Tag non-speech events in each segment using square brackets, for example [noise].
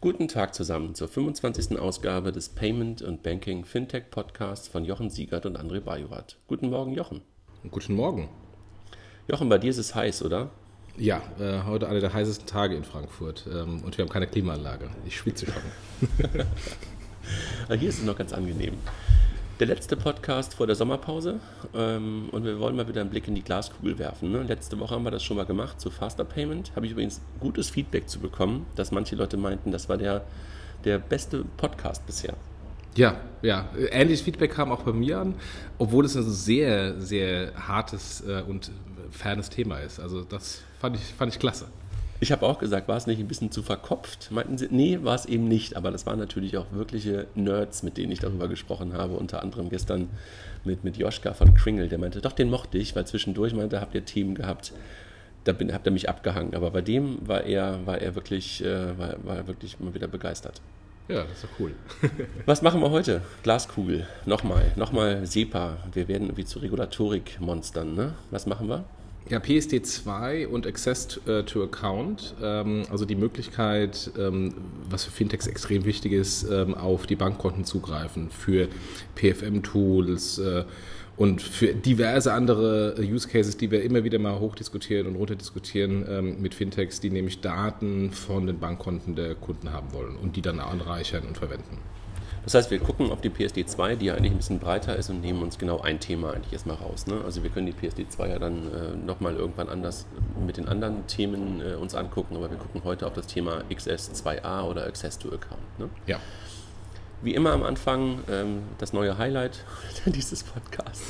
Guten Tag zusammen zur 25. Ausgabe des Payment und Banking Fintech Podcasts von Jochen Siegert und André Bajorat. Guten Morgen, Jochen. Guten Morgen. Jochen, bei dir ist es heiß, oder? Ja, äh, heute einer der heißesten Tage in Frankfurt ähm, und wir haben keine Klimaanlage. Ich schwitze schon. [laughs] Hier ist es noch ganz angenehm. Der letzte Podcast vor der Sommerpause ähm, und wir wollen mal wieder einen Blick in die Glaskugel werfen. Ne? Letzte Woche haben wir das schon mal gemacht zu Faster Payment. Habe ich übrigens gutes Feedback zu bekommen, dass manche Leute meinten, das war der, der beste Podcast bisher. Ja, ja. Ähnliches Feedback kam auch bei mir an, obwohl es ein sehr, sehr hartes äh, und fernes Thema ist. Also das fand ich, fand ich klasse. Ich habe auch gesagt, war es nicht ein bisschen zu verkopft? Meinten sie, nee, war es eben nicht. Aber das waren natürlich auch wirkliche Nerds, mit denen ich darüber gesprochen habe. Unter anderem gestern mit, mit Joschka von Kringle, der meinte, doch, den mochte ich, weil zwischendurch meinte, habt ihr Themen gehabt, da bin, habt ihr mich abgehangen. Aber bei dem war er, war er wirklich, äh, war, war er wirklich mal wieder begeistert. Ja, das ist doch cool. [laughs] Was machen wir heute? Glaskugel. Nochmal, nochmal SEPA. Wir werden irgendwie zu Regulatorik-Monstern. Ne? Was machen wir? Ja, PSD2 und Access äh, to Account, ähm, also die Möglichkeit, ähm, was für Fintechs extrem wichtig ist, ähm, auf die Bankkonten zugreifen für PFM-Tools äh, und für diverse andere äh, Use Cases, die wir immer wieder mal hochdiskutieren und runterdiskutieren mit Fintechs, die nämlich Daten von den Bankkonten der Kunden haben wollen und die dann anreichern und verwenden. Das heißt, wir gucken auf die PSD 2, die ja eigentlich ein bisschen breiter ist und nehmen uns genau ein Thema eigentlich erstmal raus. Ne? Also wir können die PSD 2 ja dann äh, nochmal irgendwann anders mit den anderen Themen äh, uns angucken, aber wir gucken heute auf das Thema XS2A oder Access to Account. Ne? Ja. Wie immer am Anfang ähm, das neue Highlight [laughs] dieses Podcasts,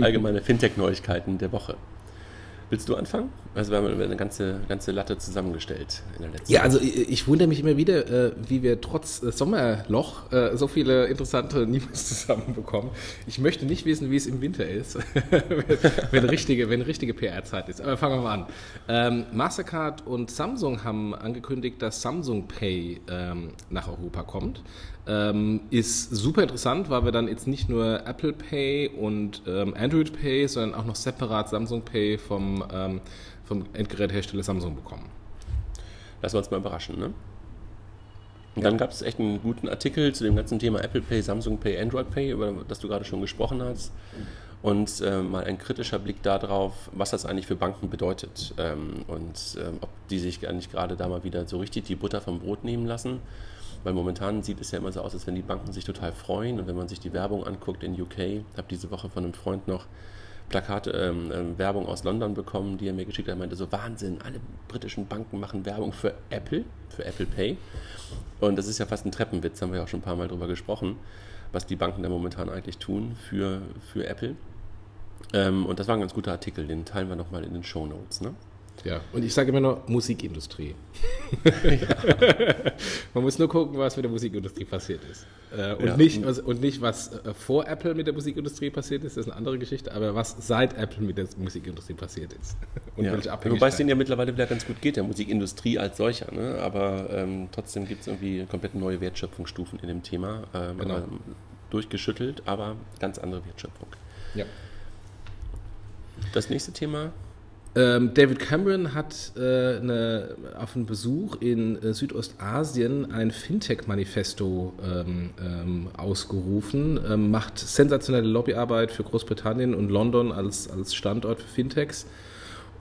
allgemeine Fintech-Neuigkeiten der Woche. Willst du anfangen? Also wir haben eine ganze, ganze Latte zusammengestellt in der letzten Ja, also ich, ich wundere mich immer wieder, äh, wie wir trotz äh, Sommerloch äh, so viele interessante News [laughs] zusammenbekommen. Ich möchte nicht wissen, wie es im Winter ist, [laughs] wenn, richtige, wenn richtige PR-Zeit ist. Aber fangen wir mal an. Ähm, Mastercard und Samsung haben angekündigt, dass Samsung Pay ähm, nach Europa kommt. Ähm, ist super interessant, weil wir dann jetzt nicht nur Apple Pay und ähm, Android Pay, sondern auch noch separat Samsung Pay vom, ähm, vom Endgeräthersteller Samsung bekommen. Lassen wir uns mal überraschen, ne? Und dann gab es echt einen guten Artikel zu dem ganzen Thema Apple Pay, Samsung Pay, Android Pay, über das du gerade schon gesprochen hast. Und äh, mal ein kritischer Blick darauf, was das eigentlich für Banken bedeutet. Ähm, und äh, ob die sich eigentlich gerade da mal wieder so richtig die Butter vom Brot nehmen lassen weil momentan sieht es ja immer so aus, als wenn die Banken sich total freuen. Und wenn man sich die Werbung anguckt in UK, habe diese Woche von einem Freund noch Plakate, ähm, ähm, Werbung aus London bekommen, die er mir geschickt hat. Er meinte so, Wahnsinn, alle britischen Banken machen Werbung für Apple, für Apple Pay. Und das ist ja fast ein Treppenwitz, haben wir ja auch schon ein paar Mal drüber gesprochen, was die Banken da momentan eigentlich tun für, für Apple. Ähm, und das war ein ganz guter Artikel, den teilen wir nochmal in den Show Notes. Ne? Ja, und ich sage immer nur Musikindustrie. ja. [laughs] Man muss nur gucken, was mit der Musikindustrie passiert ist. Äh, und, ja. nicht, was, und nicht, was äh, vor Apple mit der Musikindustrie passiert ist, das ist eine andere Geschichte, aber was seit Apple mit der Musikindustrie passiert ist. Und ja. Wobei es denen ja mittlerweile wieder ganz gut geht, der Musikindustrie als solcher. Ne? Aber ähm, trotzdem gibt es irgendwie komplett neue Wertschöpfungsstufen in dem Thema. Ähm, genau. durchgeschüttelt, aber ganz andere Wertschöpfung. Ja. Das nächste Thema ähm, David Cameron hat äh, eine, auf einen Besuch in äh, Südostasien ein Fintech-Manifesto ähm, ähm, ausgerufen, ähm, macht sensationelle Lobbyarbeit für Großbritannien und London als, als Standort für Fintechs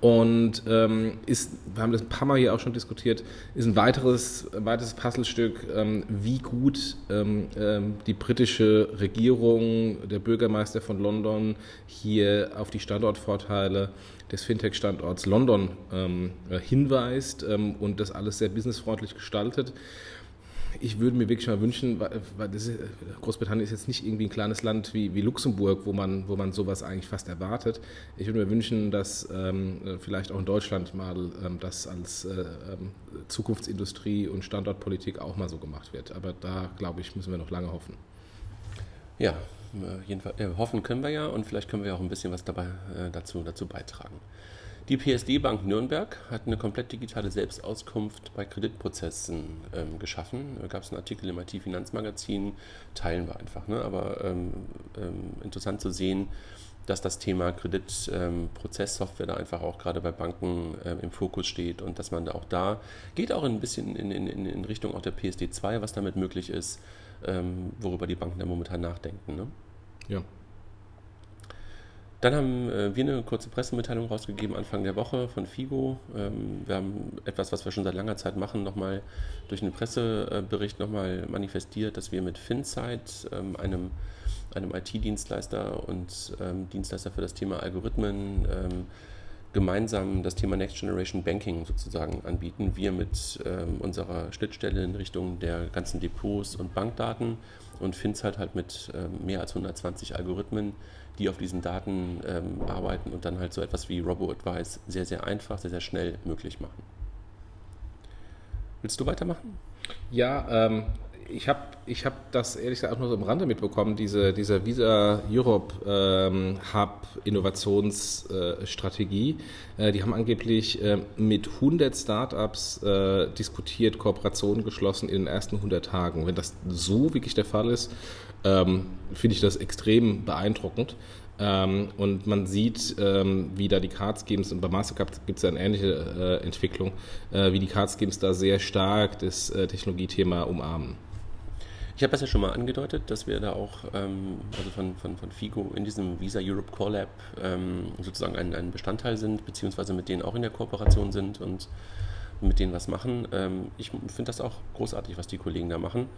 und ähm, ist, wir haben das ein paar Mal hier auch schon diskutiert, ist ein weiteres, ein weiteres Puzzlestück, ähm, wie gut ähm, ähm die britische Regierung, der Bürgermeister von London hier auf die Standortvorteile des Fintech-Standorts London ähm, äh, hinweist ähm, und das alles sehr businessfreundlich gestaltet ich würde mir wirklich mal wünschen, weil ist, Großbritannien ist jetzt nicht irgendwie ein kleines Land wie, wie Luxemburg, wo man, wo man sowas eigentlich fast erwartet. Ich würde mir wünschen, dass ähm, vielleicht auch in Deutschland mal ähm, das als äh, ähm, Zukunftsindustrie und Standortpolitik auch mal so gemacht wird. Aber da, glaube ich, müssen wir noch lange hoffen. Ja, jedenfalls, äh, hoffen können wir ja und vielleicht können wir auch ein bisschen was dabei, äh, dazu, dazu beitragen. Die PSD Bank Nürnberg hat eine komplett digitale Selbstauskunft bei Kreditprozessen ähm, geschaffen. Da gab es einen Artikel im IT-Finanzmagazin, teilen wir einfach. Ne? Aber ähm, ähm, interessant zu sehen, dass das Thema Kreditprozesssoftware ähm, da einfach auch gerade bei Banken äh, im Fokus steht und dass man da auch da geht auch ein bisschen in, in, in Richtung auch der PSD 2, was damit möglich ist, ähm, worüber die Banken da momentan nachdenken. Ne? Ja. Dann haben äh, wir eine kurze Pressemitteilung rausgegeben Anfang der Woche von FIGO. Ähm, wir haben etwas, was wir schon seit langer Zeit machen, nochmal durch einen Pressebericht nochmal manifestiert, dass wir mit FinSight, ähm, einem, einem IT-Dienstleister und ähm, Dienstleister für das Thema Algorithmen, gemeinsam das Thema Next Generation Banking sozusagen anbieten. Wir mit unserer Schnittstelle in Richtung der ganzen Depots und Bankdaten und FinSight halt mit mehr als 120 Algorithmen die auf diesen Daten ähm, arbeiten und dann halt so etwas wie Robo-Advice sehr, sehr einfach, sehr, sehr schnell möglich machen. Willst du weitermachen? Ja, ähm, ich habe ich hab das ehrlich gesagt auch nur so am Rande mitbekommen, diese, diese Visa Europe ähm, Hub Innovationsstrategie. Äh, die haben angeblich äh, mit 100 Startups äh, diskutiert, Kooperationen geschlossen in den ersten 100 Tagen. Wenn das so wirklich der Fall ist, ähm, finde ich das extrem beeindruckend. Ähm, und man sieht, ähm, wie da die Card Schemes, und bei Mastercard gibt es ja eine ähnliche äh, Entwicklung, wie die Card Schemes da sehr stark das Technologiethema umarmen. Ich habe das ja schon mal angedeutet, dass wir da auch ähm, also von, von, von FIGO in diesem Visa Europe Core Lab ähm, sozusagen ein, ein Bestandteil sind, beziehungsweise mit denen auch in der Kooperation sind und mit denen was machen. Ähm, ich finde das auch großartig, was die Kollegen da machen.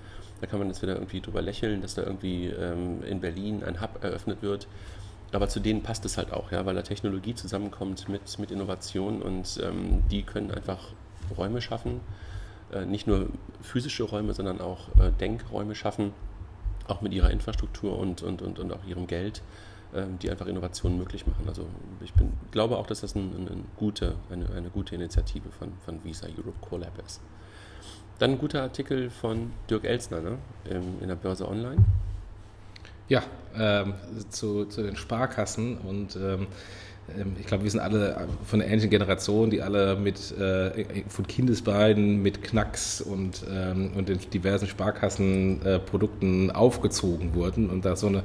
Da kann man jetzt wieder irgendwie drüber lächeln, dass da irgendwie ähm, in Berlin ein Hub eröffnet wird. Aber zu denen passt es halt auch, ja, weil da Technologie zusammenkommt mit, mit Innovation und ähm, die können einfach Räume schaffen. Äh, nicht nur physische Räume, sondern auch äh, Denkräume schaffen, auch mit ihrer Infrastruktur und, und, und, und auch ihrem Geld, äh, die einfach Innovationen möglich machen. Also ich bin, glaube auch, dass das ein, ein, gute, eine, eine gute Initiative von, von Visa Europe Core Lab ist. Dann ein guter Artikel von Dirk Elsner ne? in der Börse Online. Ja, ähm, zu, zu den Sparkassen und ähm, ähm, ich glaube, wir sind alle von der ähnlichen Generation, die alle mit äh, von Kindesbeinen mit Knacks und, ähm, und den diversen Sparkassenprodukten äh, aufgezogen wurden und da so eine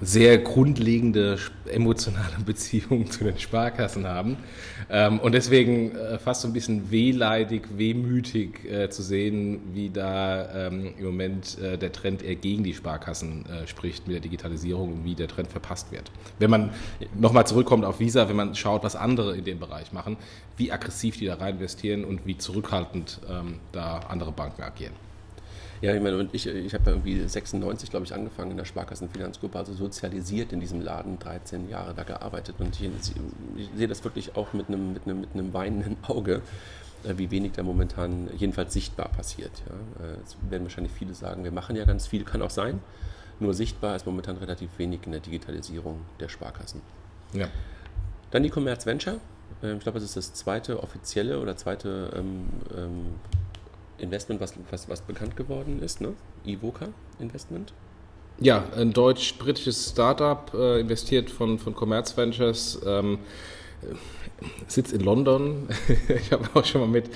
sehr grundlegende emotionale [laughs] Beziehung zu den Sparkassen haben. Ähm, und deswegen äh, fast so ein bisschen wehleidig, wehmütig äh, zu sehen, wie da ähm, im Moment äh, der Trend eher gegen die Sparkassen äh, spricht mit der Digitalisierung und wie der Trend verpasst wird. Wenn man nochmal zurückkommt auf Visa, wenn man schaut, was andere in dem Bereich machen, wie aggressiv die da rein investieren und wie zurückhaltend ähm, da andere Banken agieren. Ja, ich meine, und ich, ich habe ja irgendwie 96, glaube ich, angefangen in der Sparkassenfinanzgruppe, also sozialisiert in diesem Laden, 13 Jahre da gearbeitet. Und ich, ich sehe das wirklich auch mit einem, mit einem, mit einem weinenden Auge, äh, wie wenig da momentan jedenfalls sichtbar passiert. Ja. Äh, es werden wahrscheinlich viele sagen, wir machen ja ganz viel, kann auch sein. Nur sichtbar ist momentan relativ wenig in der Digitalisierung der Sparkassen. Ja. Dann die Commerz Venture. Ähm, ich glaube, das ist das zweite offizielle oder zweite ähm, ähm, Investment, was, was, was bekannt geworden ist, ne? Ivoca Investment. Ja, ein deutsch-britisches Startup, äh, investiert von, von Commerz Ventures, ähm, äh, sitzt in London. [laughs] ich habe auch schon mal mit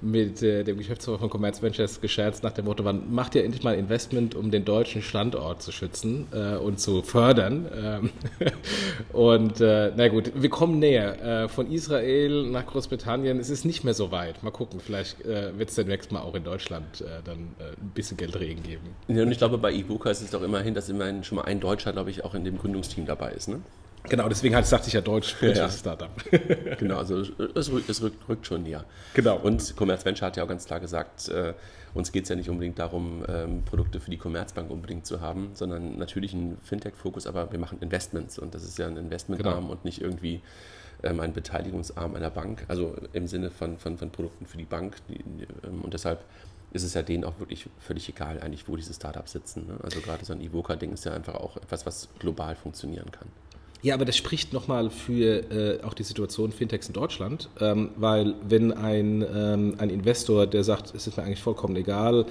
mit äh, dem Geschäftsführer von Commerz Ventures gescherzt nach dem Motto, man macht ja endlich mal Investment, um den deutschen Standort zu schützen äh, und zu fördern. Ähm [laughs] und äh, na gut, wir kommen näher. Äh, von Israel nach Großbritannien, es ist nicht mehr so weit. Mal gucken, vielleicht äh, wird es demnächst mal auch in Deutschland dann ein bisschen Geldregen geben. Ja, und ich glaube, bei Ibuka ist es doch immerhin, dass immerhin schon mal ein Deutscher, glaube ich, auch in dem Gründungsteam dabei ist, ne? Genau, deswegen halt, sagte ich ja Deutsch für ja. Startup. [laughs] genau, also es, rückt, es rückt, rückt, schon näher. Genau. Und Commerz Venture hat ja auch ganz klar gesagt, äh, uns geht es ja nicht unbedingt darum, ähm, Produkte für die Commerzbank unbedingt zu haben, sondern natürlich einen Fintech-Fokus, aber wir machen Investments und das ist ja ein Investmentarm genau. und nicht irgendwie ähm, ein Beteiligungsarm einer Bank, also im Sinne von, von, von Produkten für die Bank. Die, ähm, und deshalb ist es ja denen auch wirklich völlig egal, eigentlich, wo diese Startups sitzen. Ne? Also gerade so ein Evoca-Ding ist ja einfach auch etwas, was global funktionieren kann. Ja, aber das spricht nochmal für äh, auch die Situation Fintechs in Deutschland, ähm, weil wenn ein, ähm, ein Investor, der sagt, es ist mir eigentlich vollkommen egal,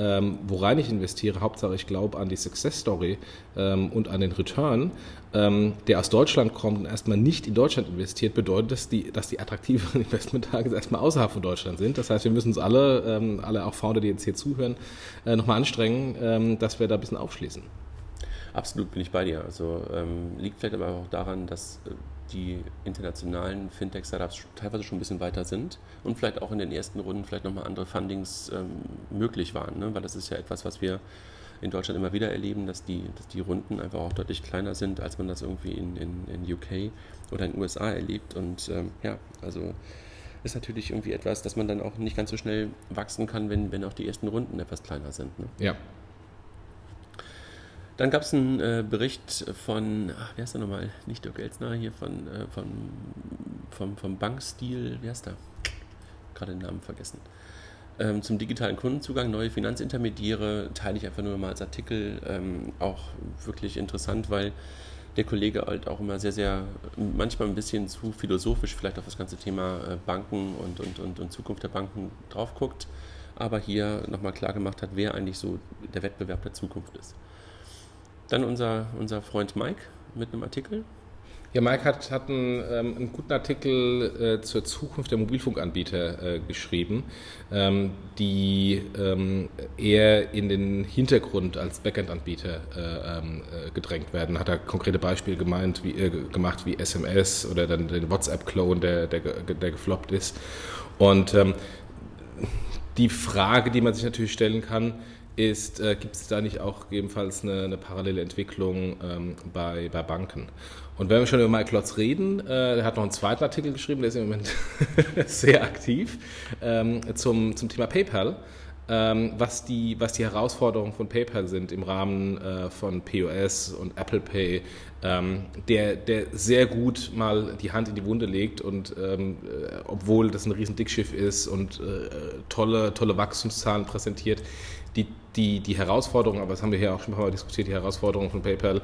ähm, worein ich investiere, Hauptsache ich glaube an die Success Story ähm, und an den Return, ähm, der aus Deutschland kommt und erstmal nicht in Deutschland investiert, bedeutet das, die, dass die attraktiveren [laughs] Investmenttage erstmal außerhalb von Deutschland sind. Das heißt, wir müssen uns alle, ähm, alle auch Founder, die jetzt hier zuhören, äh, nochmal anstrengen, dass wir da ein bisschen aufschließen. Absolut bin ich bei dir. Also ähm, liegt vielleicht aber auch daran, dass äh, die internationalen Fintech-Startups teilweise schon ein bisschen weiter sind und vielleicht auch in den ersten Runden vielleicht nochmal andere Fundings ähm, möglich waren, ne? weil das ist ja etwas, was wir in Deutschland immer wieder erleben, dass die, dass die Runden einfach auch deutlich kleiner sind, als man das irgendwie in, in, in UK oder in USA erlebt. Und ähm, ja, also ist natürlich irgendwie etwas, dass man dann auch nicht ganz so schnell wachsen kann, wenn, wenn auch die ersten Runden etwas kleiner sind. Ne? Ja. Dann gab es einen äh, Bericht von, ach, wer ist der nochmal? Nicht Dirk Elsner, hier von, äh, von, vom, vom Bankstil, wer ist der? Gerade den Namen vergessen. Ähm, zum digitalen Kundenzugang, neue Finanzintermediäre, teile ich einfach nur mal als Artikel. Ähm, auch wirklich interessant, weil der Kollege halt auch immer sehr, sehr, manchmal ein bisschen zu philosophisch vielleicht auf das ganze Thema äh, Banken und, und, und, und Zukunft der Banken drauf guckt, aber hier nochmal klar gemacht hat, wer eigentlich so der Wettbewerb der Zukunft ist. Dann unser, unser Freund Mike mit einem Artikel. Ja, Mike hat, hat einen, ähm, einen guten Artikel äh, zur Zukunft der Mobilfunkanbieter äh, geschrieben, ähm, die ähm, eher in den Hintergrund als Backend-Anbieter äh, ähm, äh, gedrängt werden. Hat er konkrete Beispiele gemeint, wie, äh, gemacht wie SMS oder dann den WhatsApp-Clone, der, der, der gefloppt ist. Und ähm, die Frage, die man sich natürlich stellen kann, ist, äh, gibt es da nicht auch gegebenenfalls eine, eine parallele Entwicklung ähm, bei, bei Banken? Und wenn wir schon über Mike Klotz reden, äh, er hat noch einen zweiten Artikel geschrieben, der ist im Moment [laughs] sehr aktiv, ähm, zum, zum Thema PayPal. Ähm, was, die, was die Herausforderungen von PayPal sind im Rahmen äh, von POS und Apple Pay, ähm, der, der sehr gut mal die Hand in die Wunde legt und ähm, äh, obwohl das ein riesen Dickschiff ist und äh, tolle, tolle Wachstumszahlen präsentiert, die, die, die Herausforderungen, aber das haben wir hier auch schon ein paar Mal diskutiert, die Herausforderungen von PayPal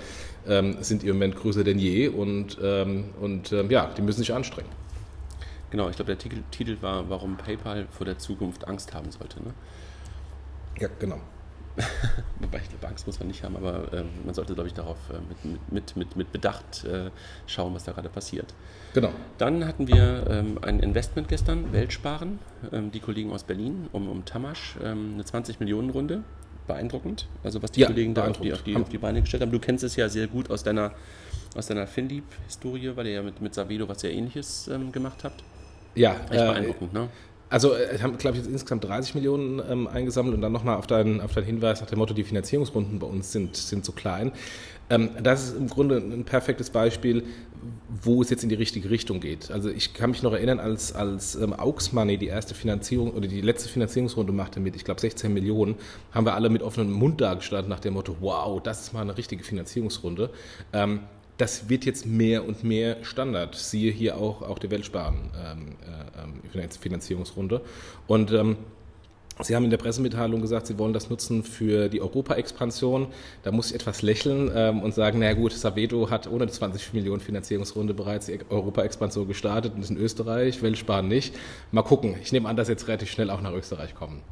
ähm, sind im Moment größer denn je und, ähm, und ähm, ja, die müssen sich anstrengen. Genau, ich glaube, der Titel, Titel, war, warum PayPal vor der Zukunft Angst haben sollte. Ne? Ja, genau. [laughs] Wobei ich glaube, Angst muss man nicht haben, aber äh, man sollte, glaube ich, darauf äh, mit, mit, mit, mit Bedacht äh, schauen, was da gerade passiert. Genau. Dann hatten wir ähm, ein Investment gestern, Weltsparen, ähm, die Kollegen aus Berlin, um, um Tamasch, ähm, eine 20-Millionen-Runde. Beeindruckend, also was die ja, Kollegen da auf die, auf, die, auf die Beine gestellt haben. Du kennst es ja sehr gut aus deiner, aus deiner FinDeep-Historie, weil ihr ja mit, mit Savedo was sehr ähnliches ähm, gemacht habt. Ja, echt äh, beeindruckend, ne? Also äh, haben, glaube ich, jetzt insgesamt 30 Millionen ähm, eingesammelt und dann nochmal auf deinen, auf deinen Hinweis nach dem Motto, die Finanzierungsrunden bei uns sind, sind zu klein. Ähm, das ist im Grunde ein perfektes Beispiel, wo es jetzt in die richtige Richtung geht. Also ich kann mich noch erinnern, als, als ähm, Aux Money die erste Finanzierung oder die letzte Finanzierungsrunde machte mit, ich glaube, 16 Millionen, haben wir alle mit offenem Mund dagestanden nach dem Motto, wow, das ist mal eine richtige Finanzierungsrunde. Ähm, das wird jetzt mehr und mehr Standard. Siehe hier auch, auch die Weltsparen ähm, äh, Finanzierungsrunde. Und ähm, Sie haben in der Pressemitteilung gesagt, Sie wollen das nutzen für die Europa-Expansion. Da muss ich etwas lächeln ähm, und sagen, na gut, Savedo hat ohne 20 Millionen Finanzierungsrunde bereits die Europa-Expansion gestartet und ist in Österreich, Weltsparen nicht. Mal gucken. Ich nehme an, dass jetzt relativ schnell auch nach Österreich kommen.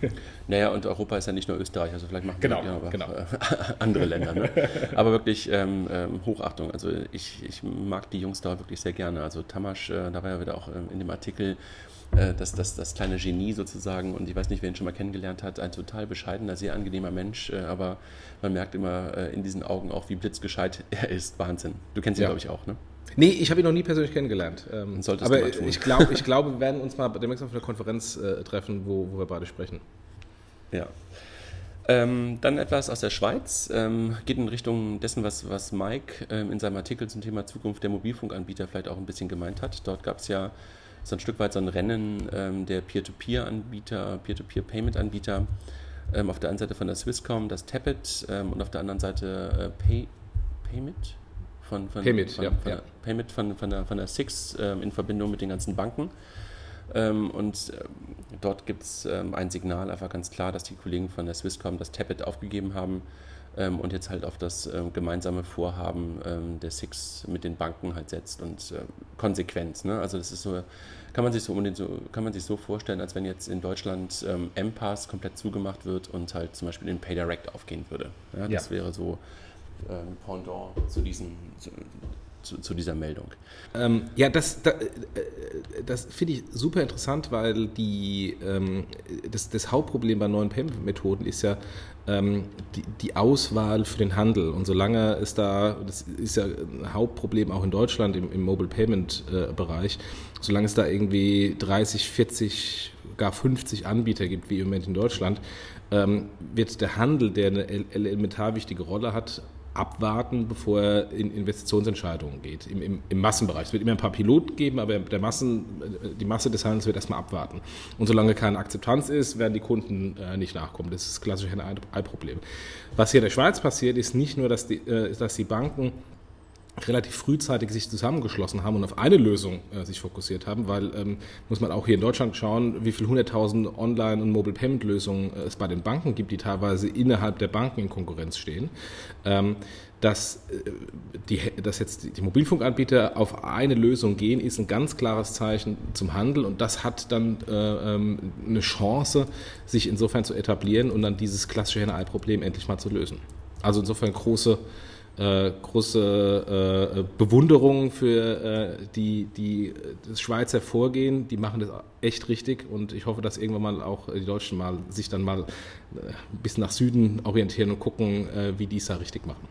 [laughs] naja, und Europa ist ja nicht nur Österreich, also vielleicht machen genau, wir genau. Äh, [laughs] andere Länder. Ne? Aber wirklich ähm, ähm, Hochachtung. Also ich, ich mag die Jungs da wirklich sehr gerne. Also Tamasch, äh, da war ja wieder auch ähm, in dem Artikel, äh, das, das, das kleine Genie sozusagen. Und ich weiß nicht, wer ihn schon mal kennengelernt hat, ein total bescheidener, sehr angenehmer Mensch, äh, aber man merkt immer äh, in diesen Augen auch, wie blitzgescheit [laughs] er ist. Wahnsinn. Du kennst ihn, ja. glaube ich, auch, ne? Nee, ich habe ihn noch nie persönlich kennengelernt. Ähm, aber ich glaube, ich glaub, [laughs] wir werden uns mal demnächst auf einer Konferenz äh, treffen, wo, wo wir beide sprechen. Ja. Ähm, dann etwas aus der Schweiz, ähm, geht in Richtung dessen, was, was Mike ähm, in seinem Artikel zum Thema Zukunft der Mobilfunkanbieter vielleicht auch ein bisschen gemeint hat. Dort gab es ja so ein Stück weit so ein Rennen ähm, der Peer-to-Peer-Anbieter, Peer-to-Peer-Payment-Anbieter. Ähm, auf der einen Seite von der Swisscom das Tablet ähm, und auf der anderen Seite äh, Pay, Paymit von, von, Paymit, von, ja, von, ja. Paymit von, von, der, von der Six ähm, in Verbindung mit den ganzen Banken. Ähm, und ähm, dort gibt es ein Signal, einfach ganz klar, dass die Kollegen von der Swisscom das Tablet aufgegeben haben ähm, und jetzt halt auf das ähm, gemeinsame Vorhaben ähm, der Six mit den Banken halt setzt und äh, Konsequenz. Ne? Also das ist so, kann man sich so, so, kann man sich so vorstellen, als wenn jetzt in Deutschland ähm, M-Pass komplett zugemacht wird und halt zum Beispiel in PayDirect aufgehen würde. Ja, das ja. wäre so ähm, Pendant zu diesen, zu, zu, zu dieser Meldung. Ähm, ja, das, das, das finde ich super interessant, weil die, ähm, das, das Hauptproblem bei neuen Payment-Methoden ist ja die, die, Auswahl für den Handel. Und solange es da, das ist ja ein Hauptproblem auch in Deutschland im, im Mobile Payment-Bereich, äh, solange es da irgendwie 30, 40, gar 50 Anbieter gibt, wie im Moment in Deutschland, ähm, wird der Handel, der eine elementar wichtige Rolle hat, abwarten, bevor er in Investitionsentscheidungen geht, im, im, im, Massenbereich. Es wird immer ein paar Piloten geben, aber der Massen, die Masse des Handels wird erstmal abwarten. Und solange keine Akzeptanz ist, werden die Kunden äh, nicht nachkommen. Das ist klassisch ein Ei-Problem. Was hier in der Schweiz passiert, ist nicht nur, dass die, äh, dass die Banken relativ frühzeitig sich zusammengeschlossen haben und auf eine Lösung äh, sich fokussiert haben, weil ähm, muss man auch hier in Deutschland schauen, wie viele hunderttausend Online- und Mobile Payment Lösungen äh, es bei den Banken gibt, die teilweise innerhalb der Banken in Konkurrenz stehen. Ähm, dass, äh, die, dass jetzt die Mobilfunkanbieter auf eine Lösung gehen, ist ein ganz klares Zeichen zum Handel und das hat dann äh, ähm, eine Chance, sich insofern zu etablieren und dann dieses klassische Henne-Ei-Problem endlich mal zu lösen. Also insofern große äh, große äh, Bewunderung für äh, die, die das Schweizer Vorgehen. Die machen das echt richtig und ich hoffe, dass irgendwann mal auch die Deutschen mal sich dann mal äh, ein bisschen nach Süden orientieren und gucken, äh, wie die es da richtig machen.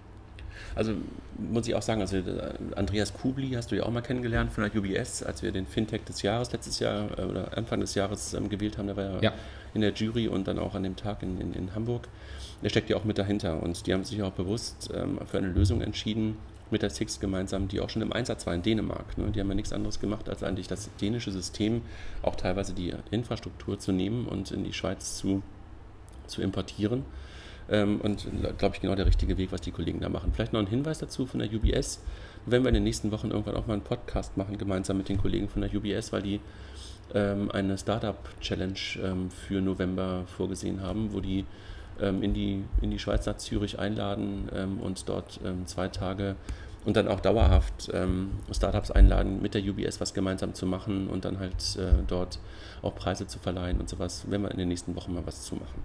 Also muss ich auch sagen, also äh, Andreas Kubli hast du ja auch mal kennengelernt von der UBS, als wir den Fintech des Jahres letztes Jahr oder Anfang des Jahres ähm, gewählt haben. Der war ja, ja, in der Jury und dann auch an dem Tag in, in, in Hamburg der steckt ja auch mit dahinter. Und die haben sich auch bewusst ähm, für eine Lösung entschieden, mit der Six gemeinsam, die auch schon im Einsatz war in Dänemark. Ne? Die haben ja nichts anderes gemacht, als eigentlich das dänische System, auch teilweise die Infrastruktur zu nehmen und in die Schweiz zu, zu importieren. Ähm, und glaube ich, genau der richtige Weg, was die Kollegen da machen. Vielleicht noch ein Hinweis dazu von der UBS. Wenn wir in den nächsten Wochen irgendwann auch mal einen Podcast machen, gemeinsam mit den Kollegen von der UBS, weil die ähm, eine Startup-Challenge ähm, für November vorgesehen haben, wo die ähm, in, die, in die Schweiz nach Zürich einladen ähm, und dort ähm, zwei Tage und dann auch dauerhaft Startups einladen, mit der UBS was gemeinsam zu machen und dann halt äh, dort auch Preise zu verleihen und sowas, wenn wir in den nächsten Wochen mal was zu machen.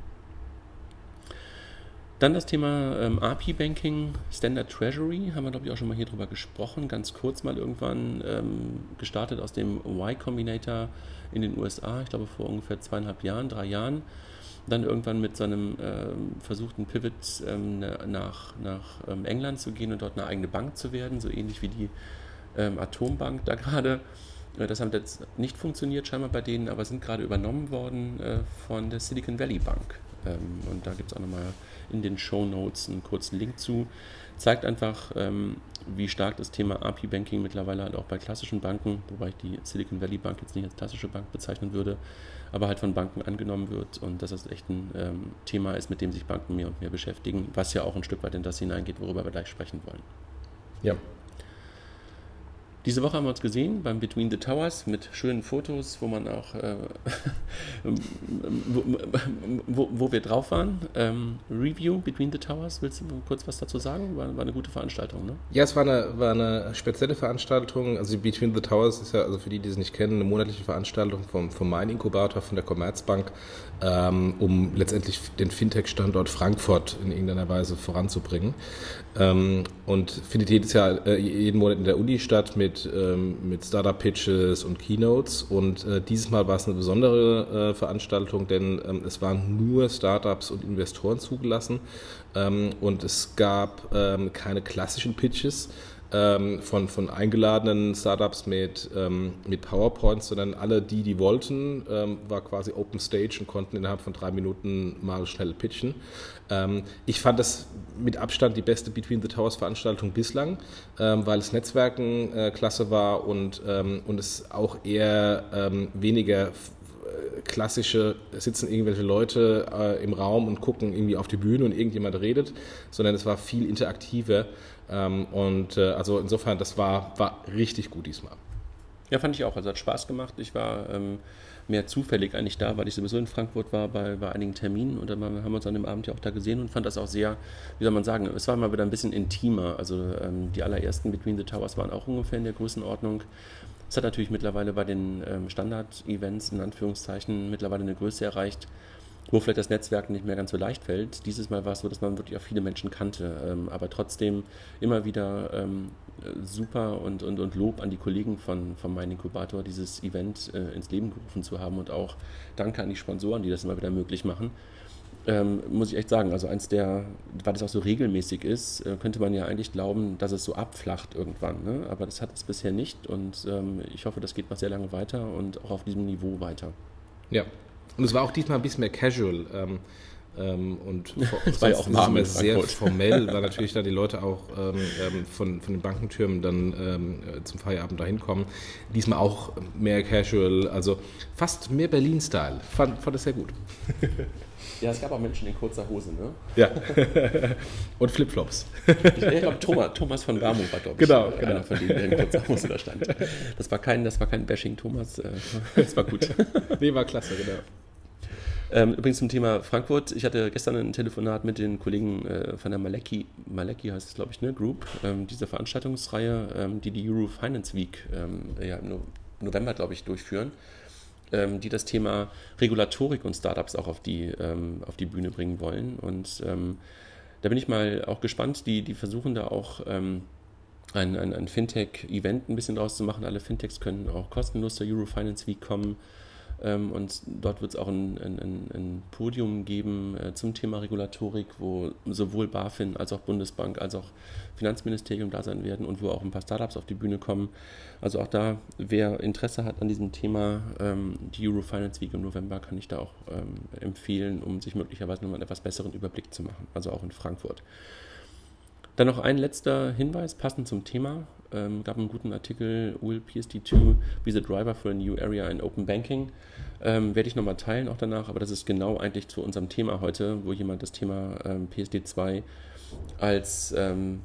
Dann das Thema ähm, API-Banking, Standard Treasury, haben wir glaube ich auch schon mal hier drüber gesprochen, ganz kurz mal irgendwann ähm, gestartet aus dem Y Combinator in den USA, ich glaube vor ungefähr zweieinhalb Jahren, drei Jahren dann irgendwann mit seinem ähm, versuchten Pivot ähm, nach, nach ähm, England zu gehen und dort eine eigene Bank zu werden, so ähnlich wie die ähm, Atombank da gerade. Äh, das hat jetzt nicht funktioniert scheinbar bei denen, aber sind gerade übernommen worden äh, von der Silicon Valley Bank. Und da gibt es auch nochmal in den Show Notes einen kurzen Link zu. Zeigt einfach, ähm, wie stark das Thema API-Banking mittlerweile halt auch bei klassischen Banken, wobei ich die Silicon Valley Bank jetzt nicht als klassische Bank bezeichnen würde, aber halt von Banken angenommen wird und dass das echt ein ähm, Thema ist, mit dem sich Banken mehr und mehr beschäftigen, was ja auch ein Stück weit in das hineingeht, worüber wir gleich sprechen wollen. Ja, diese Woche haben wir uns gesehen beim Between the Towers mit schönen Fotos, wo man auch, äh, wo, [laughs] wo, wo, wir drauf waren. Ähm, Review Between the Towers, willst du kurz was dazu sagen? War, war eine gute Veranstaltung, ne? Ja, es war eine, war eine spezielle Veranstaltung. Also Between the Towers ist ja, also für die, die es nicht kennen, eine monatliche Veranstaltung vom, vom Main Inkubator von der Commerzbank, ähm, um letztendlich den Fintech-Standort Frankfurt in irgendeiner Weise voranzubringen. Ähm, und findet jedes Jahr, äh, jeden Monat in der Uni statt mit mit, ähm, mit Startup-Pitches und Keynotes. Und äh, dieses Mal war es eine besondere äh, Veranstaltung, denn ähm, es waren nur Startups und Investoren zugelassen. Ähm, und es gab ähm, keine klassischen Pitches, ähm, von, von eingeladenen Startups mit, ähm, mit PowerPoints, sondern alle, die, die wollten, ähm, war quasi Open Stage und konnten innerhalb von drei Minuten mal schnell pitchen. Ähm, ich fand das mit Abstand die beste Between the Towers Veranstaltung bislang, ähm, weil das Netzwerken äh, klasse war und, ähm, und es auch eher weniger äh, klassische, sitzen irgendwelche Leute äh, im Raum und gucken irgendwie auf die Bühne und irgendjemand redet, sondern es war viel interaktiver ähm, und äh, also insofern, das war, war richtig gut diesmal. Ja, fand ich auch. Also hat Spaß gemacht. Ich war ähm, mehr zufällig eigentlich da, weil ich sowieso in Frankfurt war bei, bei einigen Terminen und dann haben wir uns an dem Abend ja auch da gesehen und fand das auch sehr, wie soll man sagen, es war mal wieder ein bisschen intimer. Also ähm, die allerersten Between the Towers waren auch ungefähr in der Größenordnung. Es hat natürlich mittlerweile bei den ähm, Standard-Events in Anführungszeichen mittlerweile eine Größe erreicht, wo vielleicht das Netzwerk nicht mehr ganz so leicht fällt. Dieses Mal war es so, dass man wirklich auch viele Menschen kannte, ähm, aber trotzdem immer wieder ähm, super und, und, und Lob an die Kollegen von, von Mein Inkubator, dieses Event äh, ins Leben gerufen zu haben und auch Danke an die Sponsoren, die das immer wieder möglich machen. Ähm, muss ich echt sagen, also eins der, weil das auch so regelmäßig ist, äh, könnte man ja eigentlich glauben, dass es so abflacht irgendwann. Ne? Aber das hat es bisher nicht und ähm, ich hoffe, das geht noch sehr lange weiter und auch auf diesem Niveau weiter. Ja, und es war auch diesmal ein bisschen mehr casual. Ähm, ähm, und [laughs] es war ja auch warm sehr formell, [laughs] weil natürlich da die Leute auch ähm, ähm, von, von den Bankentürmen dann ähm, äh, zum Feierabend dahin kommen. Diesmal auch mehr casual, also fast mehr Berlin-Style. Fand, fand das sehr gut. [laughs] Ja, es gab auch Menschen in kurzer Hose, ne? Ja. Und Flipflops. Ich, glaube, Thomas, Thomas von Warmung war, glaube ich, genau, einer genau. von denen, der in kurzer Hose da stand. Das war kein, das war kein Bashing Thomas, äh, das war gut. Nee, war klasse, genau. Ähm, übrigens zum Thema Frankfurt. Ich hatte gestern ein Telefonat mit den Kollegen äh, von der Maleki, Maleki heißt es, glaube ich, ne, Group, ähm, diese Veranstaltungsreihe, ähm, die die Euro Finance Week ähm, ja, im November, glaube ich, durchführen, ähm, die das Thema Regulatorik und Startups auch auf die, ähm, auf die Bühne bringen wollen. Und da bin ich mal auch gespannt. Die, die versuchen da auch ein, ein, ein Fintech-Event ein bisschen draus zu machen. Alle Fintechs können auch kostenlos zur Euro Finance Week kommen. Ähm, und dort wird es auch ein, ein, ein, Podium geben äh, zum Thema Regulatorik, wo sowohl BaFin als auch Bundesbank als auch Finanzministerium da sein werden und wo auch ein paar Startups auf die Bühne kommen. Also auch da, wer Interesse hat an diesem Thema, ähm, die Euro Finance Week im November kann ich da auch ähm, empfehlen, um sich möglicherweise nochmal einen etwas besseren Überblick zu machen. Also auch in Frankfurt. Dann noch ein letzter Hinweis, passend zum Thema. Ähm, gab einen guten Artikel, Will PSD2 be the driver for a new area in Open Banking. Ähm, werde ich nochmal teilen auch danach, aber das ist genau eigentlich zu unserem Thema heute, wo jemand das Thema ähm, PSD2 als, ähm,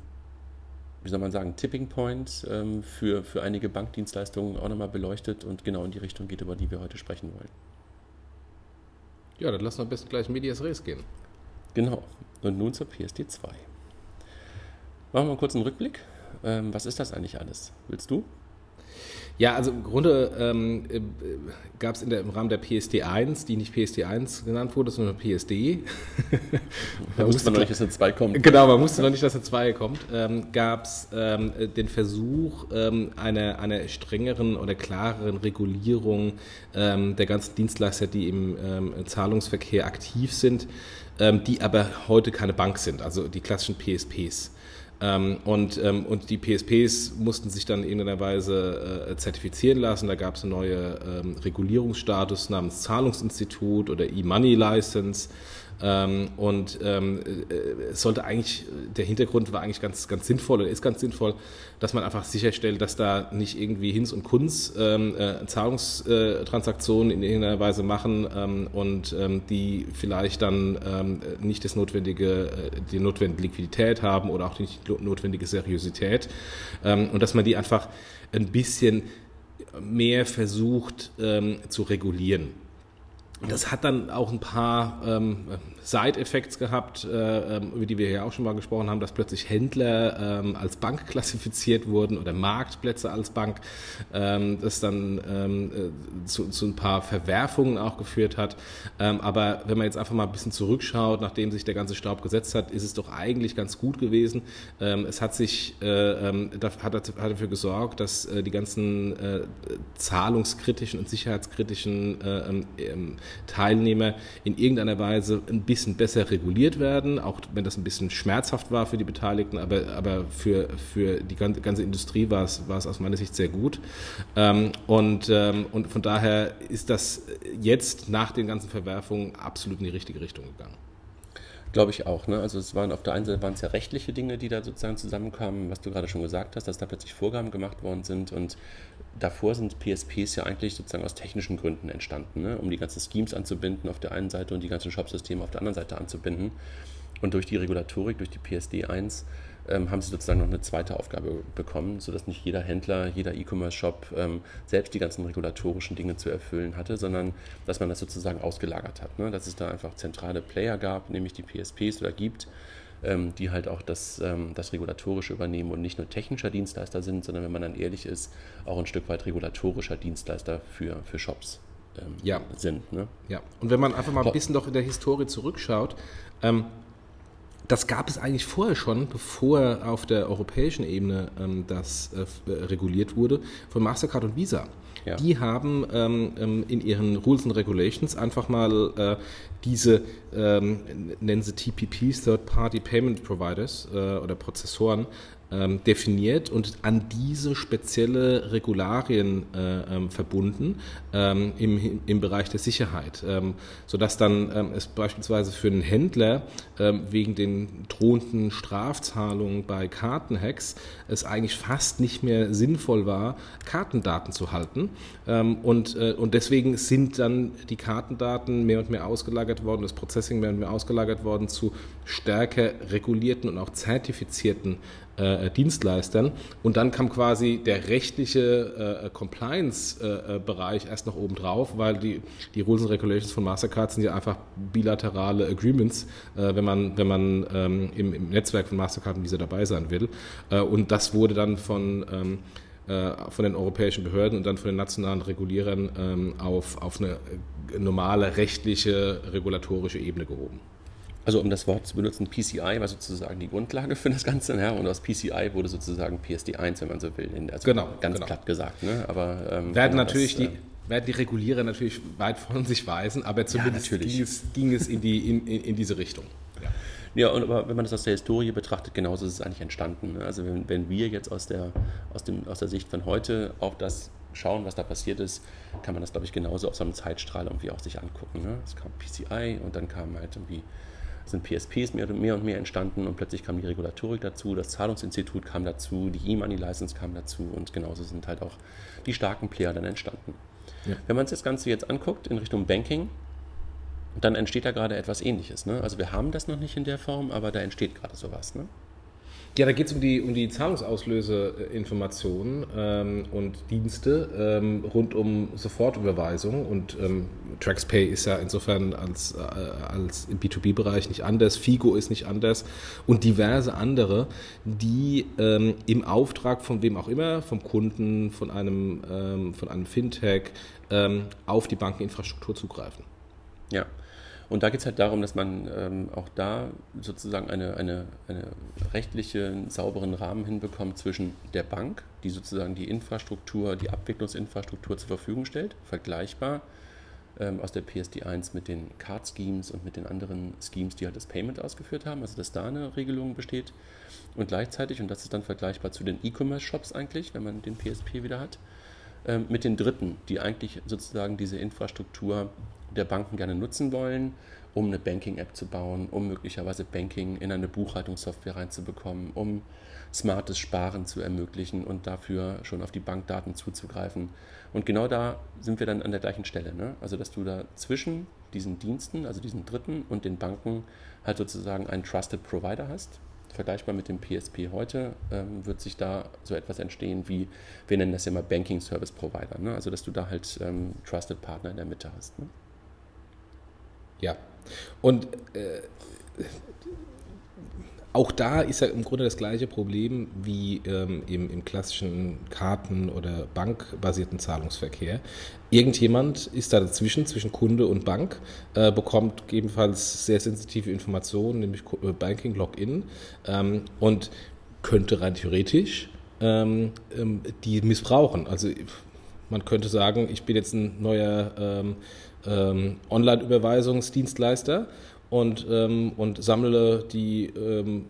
wie soll man sagen, Tipping Point ähm, für, für einige Bankdienstleistungen auch nochmal beleuchtet und genau in die Richtung geht, über die wir heute sprechen wollen. Ja, dann lassen wir am besten gleich Medias Res gehen. Genau. Und nun zur PSD2. Machen wir mal kurz einen Rückblick. Ähm, was ist das eigentlich alles? Willst du? Ja, also im Grunde ähm, äh, gab es im Rahmen der PSD 1, die nicht PSD 1 genannt wurde, sondern PSD. da wusste man noch nicht, dass eine 2 kommt. Genau, man wusste noch nicht, dass eine 2 kommt. Ähm, gab es ähm, den Versuch ähm, einer, einer strengeren oder klareren Regulierung ähm, der ganzen Dienstleister, die im ähm, Zahlungsverkehr aktiv sind, ähm, die aber heute keine Bank sind, also die klassischen PSPs. Ähm, und, ähm, und die PSPs mussten sich dann in irgendeiner Weise äh, zertifizieren lassen. Da gab es einen neuen ähm, Regulierungsstatus namens Zahlungsinstitut oder E-Money License. Ähm, und ähm, äh, sollte eigentlich, der Hintergrund war eigentlich ganz, ganz sinnvoll oder ist ganz sinnvoll, dass man einfach sicherstellt, dass da nicht irgendwie Hinz und Kunz ähm, äh, Zahlungstransaktionen in irgendeiner Weise machen ähm, und ähm, die vielleicht dann ähm, nicht das notwendige, äh, die notwendige Liquidität haben oder auch nicht die notwendige Seriosität ähm, und dass man die einfach ein bisschen mehr versucht ähm, zu regulieren. Das hat dann auch ein paar ähm, Side-Effects gehabt, äh, ähm, über die wir ja auch schon mal gesprochen haben, dass plötzlich Händler ähm, als Bank [laughs] klassifiziert wurden oder Marktplätze als Bank, ähm, das dann ähm, äh, zu, zu, ein paar Verwerfungen auch geführt hat. Ähm, aber wenn man jetzt einfach mal ein bisschen zurückschaut, nachdem sich der ganze Staub gesetzt hat, ist es doch eigentlich ganz gut gewesen. Ähm, es hat sich äh, hat, hat, dafür gesorgt, dass äh, die ganzen äh, zahlungskritischen und sicherheitskritischen äh, Teilnehmer in irgendeiner Weise ein bisschen bisschen besser reguliert werden, auch wenn das ein bisschen schmerzhaft war für die Beteiligten, aber, aber für, für die ganze Industrie war es, war es aus meiner Sicht sehr gut. Ähm, und, ähm, und von daher ist das jetzt nach den ganzen Verwerfungen absolut in die richtige Richtung gegangen. Glaube ich auch. Ne? Also es waren auf der einen Seite waren es ja rechtliche Dinge, die da sozusagen zusammenkamen, was du gerade schon gesagt hast, dass da plötzlich Vorgaben gemacht worden sind und davor sind PSPs ja eigentlich sozusagen aus technischen Gründen entstanden, ne? um die ganzen Schemes anzubinden auf der einen Seite und die ganzen Shopsysteme auf der anderen Seite anzubinden. Und durch die Regulatorik, durch die PSD 1, ähm, haben sie sozusagen noch eine zweite Aufgabe bekommen, sodass nicht jeder Händler, jeder E-Commerce-Shop ähm, selbst die ganzen regulatorischen Dinge zu erfüllen hatte, sondern dass man das sozusagen ausgelagert hat. Ne? Dass es da einfach zentrale Player gab, nämlich die PSPs oder gibt, die halt auch das, ähm, das Regulatorische übernehmen und nicht nur technischer Dienstleister sind, sondern wenn man dann ehrlich ist, auch ein Stück weit regulatorischer Dienstleister für, für Shops. ähm, Ja. sind. Ne? Ja, und wenn man einfach mal ein bisschen doch in der Historie zurückschaut, ähm, das gab es eigentlich vorher schon, bevor auf der europäischen Ebene ähm, das äh, äh, reguliert wurde, von Mastercard und Visa. Ja. Die haben ähm, ähm, in ihren Rules and Regulations einfach mal äh, diese, ähm, nennen sie TPPs, Third-Party Payment Providers äh, oder Prozessoren, ähm, definiert und an diese spezielle Regularien äh, ähm, verbunden ähm, im, im Bereich der Sicherheit, ähm, sodass dann ähm, es beispielsweise für einen Händler ähm, wegen den drohenden Strafzahlungen bei Kartenhacks es eigentlich fast nicht mehr sinnvoll war, Kartendaten zu halten. Ähm, und, äh, und deswegen sind dann die Kartendaten mehr und mehr ausgelagert worden, das Processing mehr und mehr ausgelagert worden zu stärker regulierten und auch zertifizierten äh, Dienstleistern. Und dann kam quasi der rechtliche äh, Compliance-Bereich erst noch oben drauf, weil die, die Rules and Regulations von Mastercard sind ja einfach bilaterale Agreements, äh, wenn man, wenn man ähm, im, im Netzwerk von Mastercard und Visa dabei sein will. Äh, und das wurde dann von ähm, äh, von den europäischen Behörden und dann von den nationalen Regulierern ähm, auf, auf eine äh, normale rechtliche, regulatorische Ebene gehoben. Also um das Wort zu benutzen, PCI war sozusagen die Grundlage für das Ganze, ja, und aus PCI wurde sozusagen PSD1, wenn man so will, in, also Genau, ganz genau. platt gesagt. Ne? Aber ähm, Werden genau natürlich das, die, äh, werden die Regulierer natürlich weit von sich weisen, aber zumindest natürlich. ging, es, ging es in, die, in, in, in diese Richtung. Ja. Ja, und aber wenn man das aus der Historie betrachtet, genauso ist es eigentlich entstanden. ne? Also wenn, wenn wir jetzt aus der, aus, dem, aus der Sicht von heute auf das schauen, was da passiert ist, kann man das, glaube ich, genauso auf so einem Zeitstrahl irgendwie auch sich angucken. Ne? Es kam PCI und dann kam halt irgendwie sind PSPs mehr und mehr und mehr entstanden und plötzlich kam die Regulatorik dazu, das Zahlungsinstitut kam dazu, die E-Money-License kam dazu und genauso sind halt auch die starken Player dann entstanden. Ja. Wenn man sich das Ganze jetzt anguckt in Richtung Banking, dann entsteht da gerade etwas Ähnliches. Ne? Also wir haben das noch nicht in der Form, aber da entsteht gerade sowas. Ne? Ja, da geht es um die, um die Zahlungsauslöseinformationen ähm, und Dienste ähm, rund um Sofortüberweisung und ähm, TraxPay ist ja insofern als, äh, als im B2B-Bereich nicht anders, Figo ist nicht anders und diverse andere, die ähm, im Auftrag von wem auch immer, vom Kunden, von einem, ähm, von einem Fintech ähm, auf die Bankeninfrastruktur zugreifen. Ja. Und da geht es halt darum, dass man ähm, auch da sozusagen eine, eine, eine rechtliche, sauberen Rahmen hinbekommt zwischen der Bank, die sozusagen die Infrastruktur, die Abwicklungsinfrastruktur zur Verfügung stellt, vergleichbar ähm, aus der PSD1 mit den Card Schemes und mit den anderen Schemes, die halt das Payment ausgeführt haben, also dass da eine Regelung besteht. Und gleichzeitig, und das ist dann vergleichbar zu den E-Commerce-Shops eigentlich, wenn man den PSP wieder hat, ähm, mit den Dritten, die eigentlich sozusagen diese Infrastruktur der Banken gerne nutzen wollen, um eine Banking-App zu bauen, um möglicherweise Banking in eine Buchhaltungssoftware reinzubekommen, um smartes Sparen zu ermöglichen und dafür schon auf die Bankdaten zuzugreifen. Und genau da sind wir dann an der gleichen Stelle. Ne? Also, dass du da zwischen diesen Diensten, also diesen Dritten und den Banken halt sozusagen einen Trusted Provider hast. Vergleichbar mit dem PSP heute ähm, wird sich da so etwas entstehen wie, wir nennen das ja mal Banking Service Provider. Ne? Also, dass du da halt ähm, Trusted Partner in der Mitte hast. Ne? Ja, und äh, auch da ist ja im Grunde das gleiche Problem wie ähm, im, im klassischen Karten- oder bankbasierten Zahlungsverkehr. Irgendjemand ist da dazwischen, zwischen Kunde und Bank, äh, bekommt gegebenenfalls sehr sensitive Informationen, nämlich äh, Banking-Login ähm, und könnte rein theoretisch ähm, ähm, die missbrauchen. Also man könnte sagen, ich bin jetzt ein neuer ähm, ähm, Online-Überweisungsdienstleister und, ähm, und sammle die ähm,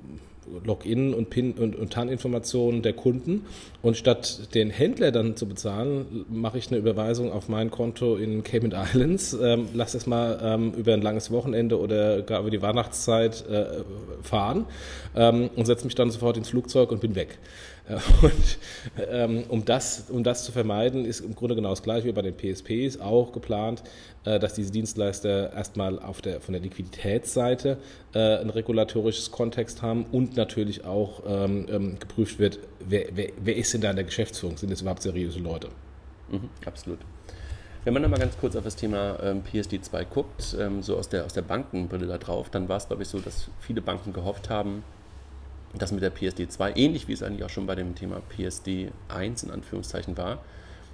Login und PIN und, und TAN-Informationen der Kunden und statt den Händler dann zu bezahlen, mache ich eine Überweisung auf mein Konto in Cayman Islands, ähm, lass das mal ähm, über ein langes Wochenende oder gar über die Weihnachtszeit äh, fahren ähm, und setze mich dann sofort ins Flugzeug und bin weg. [laughs] Und ähm, um, das, um das zu vermeiden, ist im Grunde genau das gleiche wie bei den PSPs auch geplant, äh, dass diese Dienstleister erstmal auf der, von der Liquiditätsseite äh, ein regulatorisches Kontext haben und natürlich auch ähm, ähm, geprüft wird, wer, wer, wer ist denn da in der Geschäftsführung? Sind das überhaupt seriöse Leute? Mhm, absolut. Wenn man nochmal ganz kurz auf das Thema ähm, PSD2 guckt, ähm, so aus der, aus der Bankenbrille da drauf, dann war es, glaube ich, so, dass viele Banken gehofft haben, dass mit der PSD2, ähnlich wie es eigentlich auch schon bei dem Thema PSD1 in Anführungszeichen war,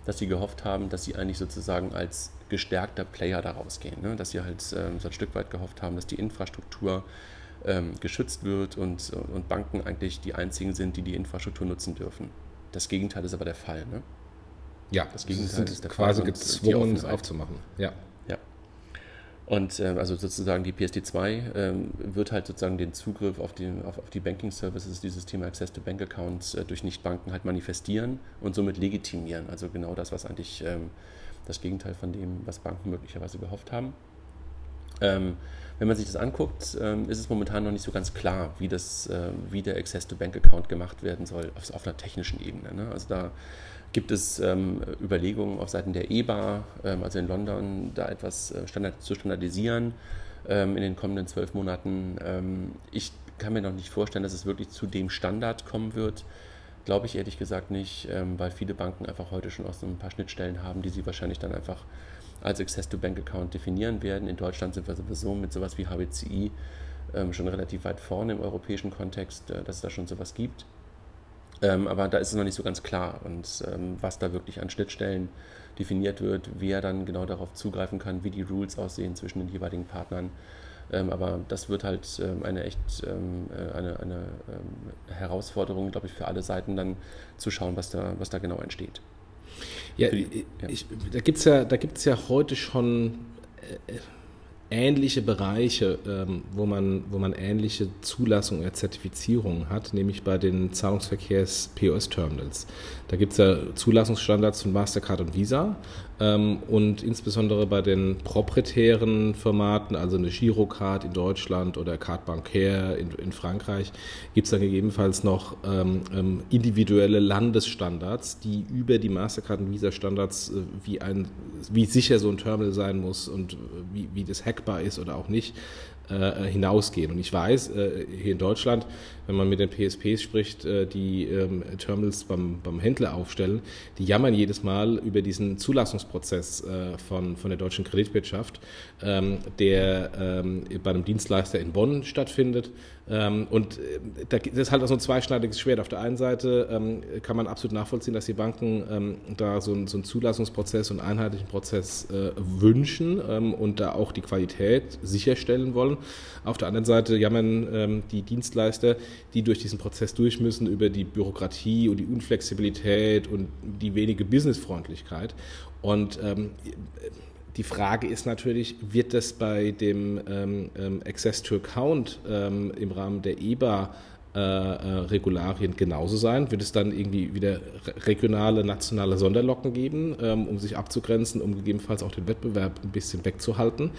dass sie gehofft haben, dass sie eigentlich sozusagen als gestärkter Player daraus gehen. Ne? Dass sie halt ähm, so ein Stück weit gehofft haben, dass die Infrastruktur ähm, geschützt wird und, und Banken eigentlich die einzigen sind, die die Infrastruktur nutzen dürfen. Das Gegenteil ist aber der Fall. Ne? Ja, das Gegenteil ist der quasi Fall gezwungen, es aufzumachen. Ja. Und äh, also sozusagen die PSD2 äh, wird halt sozusagen den Zugriff auf die, auf, auf die Banking Services, dieses Thema Access to Bank Accounts äh, durch Nichtbanken halt manifestieren und somit legitimieren. Also genau das, was eigentlich ähm, das Gegenteil von dem, was Banken möglicherweise gehofft haben. Ähm, wenn man sich das anguckt, ähm, ist es momentan noch nicht so ganz klar, wie, das, äh, wie der Access to Bank Account gemacht werden soll auf, auf einer technischen Ebene. Ne? Also da gibt es ähm, Überlegungen auf Seiten der EBA, ähm, also in London, da etwas äh, standard, zu standardisieren ähm, in den kommenden zwölf Monaten. Ähm, ich kann mir noch nicht vorstellen, dass es wirklich zu dem Standard kommen wird. Glaube ich ehrlich gesagt nicht, ähm, weil viele Banken einfach heute schon auch so ein paar Schnittstellen haben, die sie wahrscheinlich dann einfach als Access-to-Bank-Account definieren werden. In Deutschland sind wir sowieso mit sowas wie HBCI ähm, schon relativ weit vorne im europäischen Kontext, äh, dass es da schon sowas gibt. Ähm, aber da ist es noch nicht so ganz klar und ähm, was da wirklich an Schnittstellen definiert wird, wer dann genau darauf zugreifen kann, wie die Rules aussehen zwischen den jeweiligen Partnern. Ähm, aber das wird halt ähm, eine echt ähm, äh, eine, eine ähm, Herausforderung, glaube ich, für alle Seiten dann zu schauen, was da, was da genau entsteht. Ja, die, ja. Ich, da gibt es ja, ja heute schon äh, ähnliche Bereiche, ähm, wo, man, wo man ähnliche Zulassungen oder Zertifizierungen hat, nämlich bei den Zahlungsverkehrs-POS-Terminals. Da gibt es ja Zulassungsstandards von Mastercard und Visa und insbesondere bei den proprietären Formaten, also eine Girocard in Deutschland oder Card Bancaire in, in Frankreich, gibt es dann gegebenenfalls noch ähm, ähm, individuelle Landesstandards, die über die Mastercard und Visa Standards, äh, wie, ein, wie sicher so ein Terminal sein muss und äh, wie, wie das hackbar ist oder auch nicht, äh, hinausgehen. Und ich weiß, äh, hier in Deutschland, wenn man mit den PSPs spricht, äh, die ähm, Terminals beim, beim Händler aufstellen, die jammern jedes Mal über diesen Zulassungsprozess von, von der deutschen Kreditwirtschaft, ähm, der ähm, bei einem Dienstleister in Bonn stattfindet und äh, das ist halt auch so ein zweischneidiges Schwert. Auf der einen Seite ähm, kann man absolut nachvollziehen, dass die Banken ähm, da so, ein, so einen Zulassungsprozess und einheitlichen Prozess äh, wünschen und da auch die Qualität sicherstellen wollen. Auf der anderen Seite jammern die Dienstleister, die durch diesen Prozess durch müssen, über die Bürokratie und die Unflexibilität und die wenige Businessfreundlichkeit. Und ähm, die Frage ist natürlich, wird das bei dem ähm, ähm Access to Account ähm, im Rahmen der EBA äh, äh, Regularien genauso sein? Wird es dann irgendwie wieder regionale, nationale Sonderlocken geben, ähm, um sich abzugrenzen, um gegebenenfalls auch den Wettbewerb ein bisschen wegzuhalten?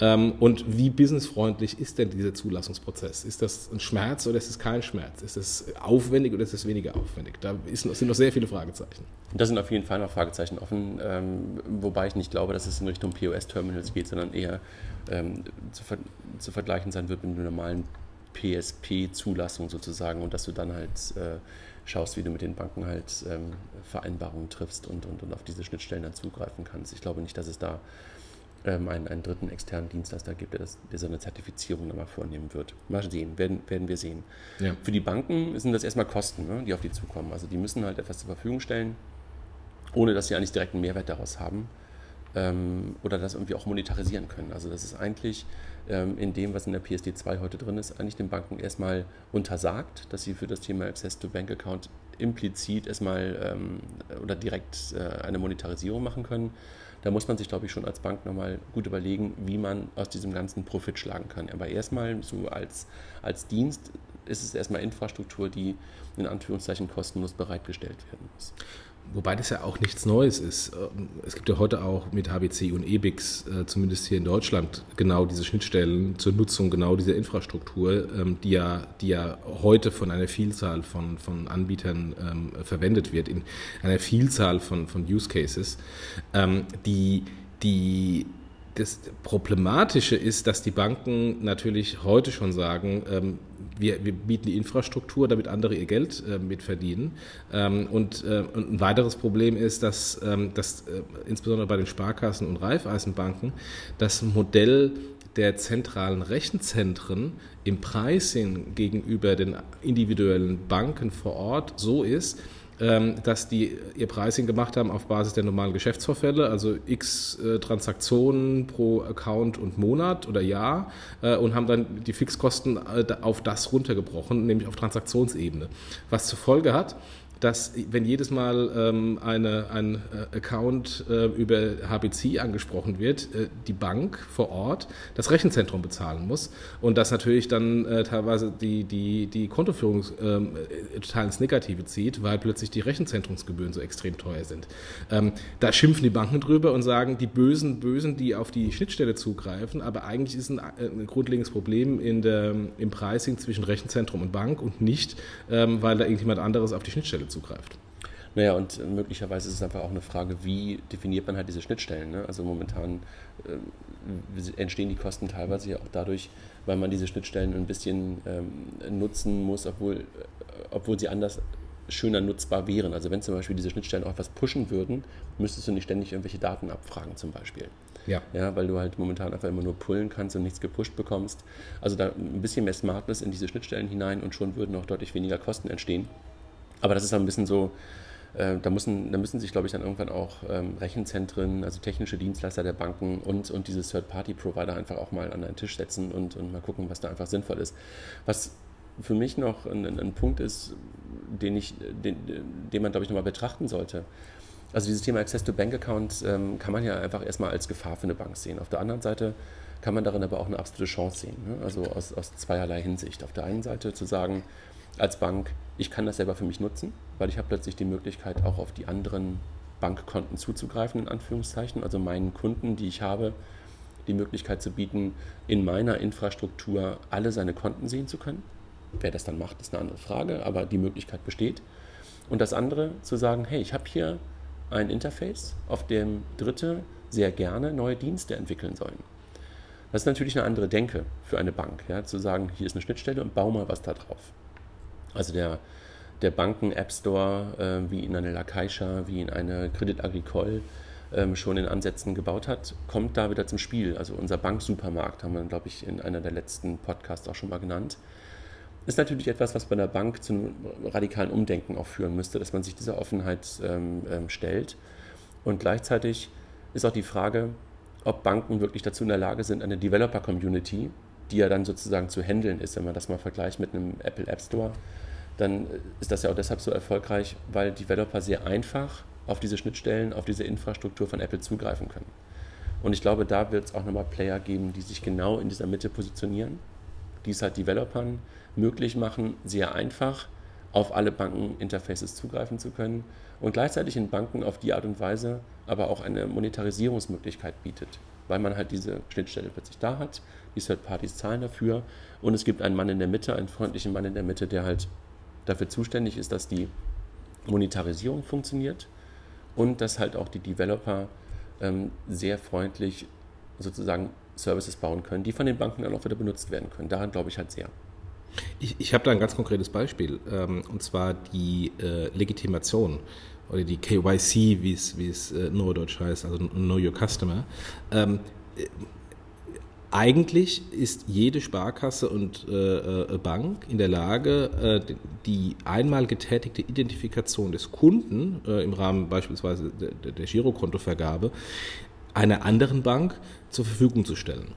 Ähm, und wie businessfreundlich ist denn dieser Zulassungsprozess? Ist das ein Schmerz oder ist es kein Schmerz? Ist es aufwendig oder ist es weniger aufwendig? Da sind noch sehr viele Fragezeichen. Da sind auf jeden Fall noch Fragezeichen offen, ähm, wobei ich nicht glaube, dass es in Richtung POS-Terminals geht, sondern eher zu, ver zu vergleichen sein wird mit einem normalen PSP-Zulassung sozusagen und dass du dann halt äh, schaust, wie du mit den Banken halt ähm, Vereinbarungen triffst und, und, und auf diese Schnittstellen dann zugreifen kannst. Ich glaube nicht, dass es da ähm, einen, einen dritten externen Dienstleister gibt, der, das, der so eine Zertifizierung dann mal vornehmen wird. Mal sehen, werden, werden wir sehen. Ja. Für die Banken sind das erstmal Kosten, ne, die auf die zukommen. Also die müssen halt etwas zur Verfügung stellen, ohne dass sie eigentlich direkt einen Mehrwert daraus haben ähm, oder das irgendwie auch monetarisieren können. Also das ist eigentlich in dem, was in der PSD 2 heute drin ist, eigentlich den Banken erstmal untersagt, dass sie für das Thema Access to Bank Account implizit erstmal ähm, oder direkt äh, eine Monetarisierung machen können. Da muss man sich, glaube ich, schon als Bank nochmal gut überlegen, wie man aus diesem ganzen Profit schlagen kann. Aber erstmal so als, als Dienst ist es erstmal Infrastruktur, die in Anführungszeichen kostenlos bereitgestellt werden muss. Wobei das ja auch nichts Neues ist. Es gibt ja heute auch mit HBC und EBIX, äh, zumindest hier in Deutschland, genau diese Schnittstellen zur Nutzung genau dieser Infrastruktur, ähm, die ja, die ja heute von einer Vielzahl von, von Anbietern ähm, verwendet wird, in einer Vielzahl von, von Use Cases, ähm, die, die das Problematische ist, dass die Banken natürlich heute schon sagen, ähm, wir, wir, bieten die Infrastruktur, damit andere ihr Geld äh, mitverdienen. Ähm, und, äh, und, ein weiteres Problem ist, dass, ähm, dass äh, insbesondere bei den Sparkassen und Raiffeisenbanken das Modell der zentralen Rechenzentren im Pricing gegenüber den individuellen Banken vor Ort so ist, dass die ihr Pricing gemacht haben auf Basis der normalen Geschäftsvorfälle, also x äh, Transaktionen pro Account und Monat oder Jahr äh, und haben dann die Fixkosten äh, auf das runtergebrochen, nämlich auf Transaktionsebene. Was zur Folge hat, dass wenn jedes Mal ähm, eine, ein äh, Account äh, über HBC angesprochen wird, äh, die Bank vor Ort das Rechenzentrum bezahlen muss und das natürlich dann äh, teilweise die, die, die Kontoführung ähm, total ins Negative zieht, weil plötzlich die Rechenzentrumsgebühren so extrem teuer sind. Ähm, da schimpfen die Banken drüber und sagen, die Bösen, Bösen, die auf die Schnittstelle zugreifen, aber eigentlich ist ein, äh, ein grundlegendes Problem in der, im Pricing zwischen Rechenzentrum und Bank und nicht, ähm, weil da irgendjemand anderes auf die Schnittstelle zugreift. Naja, und möglicherweise ist es einfach auch eine Frage, wie definiert man halt diese Schnittstellen. Ne? Also momentan äh, entstehen die Kosten teilweise ja auch dadurch, weil man diese Schnittstellen ein bisschen ähm, nutzen muss, obwohl, äh, obwohl sie anders schöner nutzbar wären. Also wenn zum Beispiel diese Schnittstellen auch etwas pushen würden, müsstest du nicht ständig irgendwelche Daten abfragen zum Beispiel. Ja. ja. Weil du halt momentan einfach immer nur pullen kannst und nichts gepusht bekommst. Also da ein bisschen mehr Smartness in diese Schnittstellen hinein und schon würden auch deutlich weniger Kosten entstehen. Aber das ist ein bisschen so, äh, da, müssen, da müssen sich, glaube ich, dann irgendwann auch ähm, Rechenzentren, also technische Dienstleister der Banken und, und diese Third-Party-Provider einfach auch mal an einen Tisch setzen und, und mal gucken, was da einfach sinnvoll ist. Was für mich noch ein, ein Punkt ist, den, ich, den, den man, glaube ich, nochmal betrachten sollte. Also dieses Thema Access to Bank Account ähm, kann man ja einfach erstmal als Gefahr für eine Bank sehen. Auf der anderen Seite kann man darin aber auch eine absolute Chance sehen. Ne? Also aus, aus zweierlei Hinsicht. Auf der einen Seite zu sagen, als Bank, ich kann das selber für mich nutzen, weil ich habe plötzlich die Möglichkeit, auch auf die anderen Bankkonten zuzugreifen, in Anführungszeichen. Also meinen Kunden, die ich habe, die Möglichkeit zu bieten, in meiner Infrastruktur alle seine Konten sehen zu können. Wer das dann macht, ist eine andere Frage, aber die Möglichkeit besteht. Und das andere, zu sagen, hey, ich habe hier ein Interface, auf dem Dritte sehr gerne neue Dienste entwickeln sollen. Das ist natürlich eine andere Denke für eine Bank, ja, zu sagen, hier ist eine Schnittstelle und bau mal was da drauf. Also der, der Banken-App Store, äh, wie in eine La Caixa, wie in eine Credit Agricole ähm, schon in Ansätzen gebaut hat, kommt da wieder zum Spiel. Also unser Banksupermarkt haben wir, glaube ich, in einer der letzten Podcasts auch schon mal genannt. Ist natürlich etwas, was bei der Bank zu einem radikalen Umdenken auch führen müsste, dass man sich dieser Offenheit ähm, ähm, stellt. Und gleichzeitig ist auch die Frage, ob Banken wirklich dazu in der Lage sind, eine Developer-Community, die ja dann sozusagen zu handeln ist, wenn man das mal vergleicht mit einem Apple App Store, dann ist das ja auch deshalb so erfolgreich, weil Developer sehr einfach auf diese Schnittstellen, auf diese Infrastruktur von Apple zugreifen können. Und ich glaube, da wird es auch nochmal Player geben, die sich genau in dieser Mitte positionieren, die es halt Developern möglich machen, sehr einfach auf alle Bankeninterfaces zugreifen zu können und gleichzeitig in Banken auf die Art und Weise aber auch eine Monetarisierungsmöglichkeit bietet, weil man halt diese Schnittstelle plötzlich da hat, die Third Parties zahlen dafür und es gibt einen Mann in der Mitte, einen freundlichen Mann in der Mitte, der halt dafür zuständig ist, dass die Monetarisierung funktioniert und dass halt auch die Developer ähm, sehr freundlich sozusagen Services bauen können, die von den Banken dann auch wieder benutzt werden können. Daran glaube ich halt sehr. Ich, ich habe da ein ganz konkretes Beispiel, ähm, und zwar die äh, Legitimation oder die KYC, wie es äh, Neudeutsch heißt, also Know Your Customer. Ähm, eigentlich ist jede Sparkasse und äh, äh, Bank in der Lage, äh, die einmal getätigte Identifikation des Kunden äh, im Rahmen beispielsweise der, der Girokontovergabe einer anderen Bank zur Verfügung zu stellen.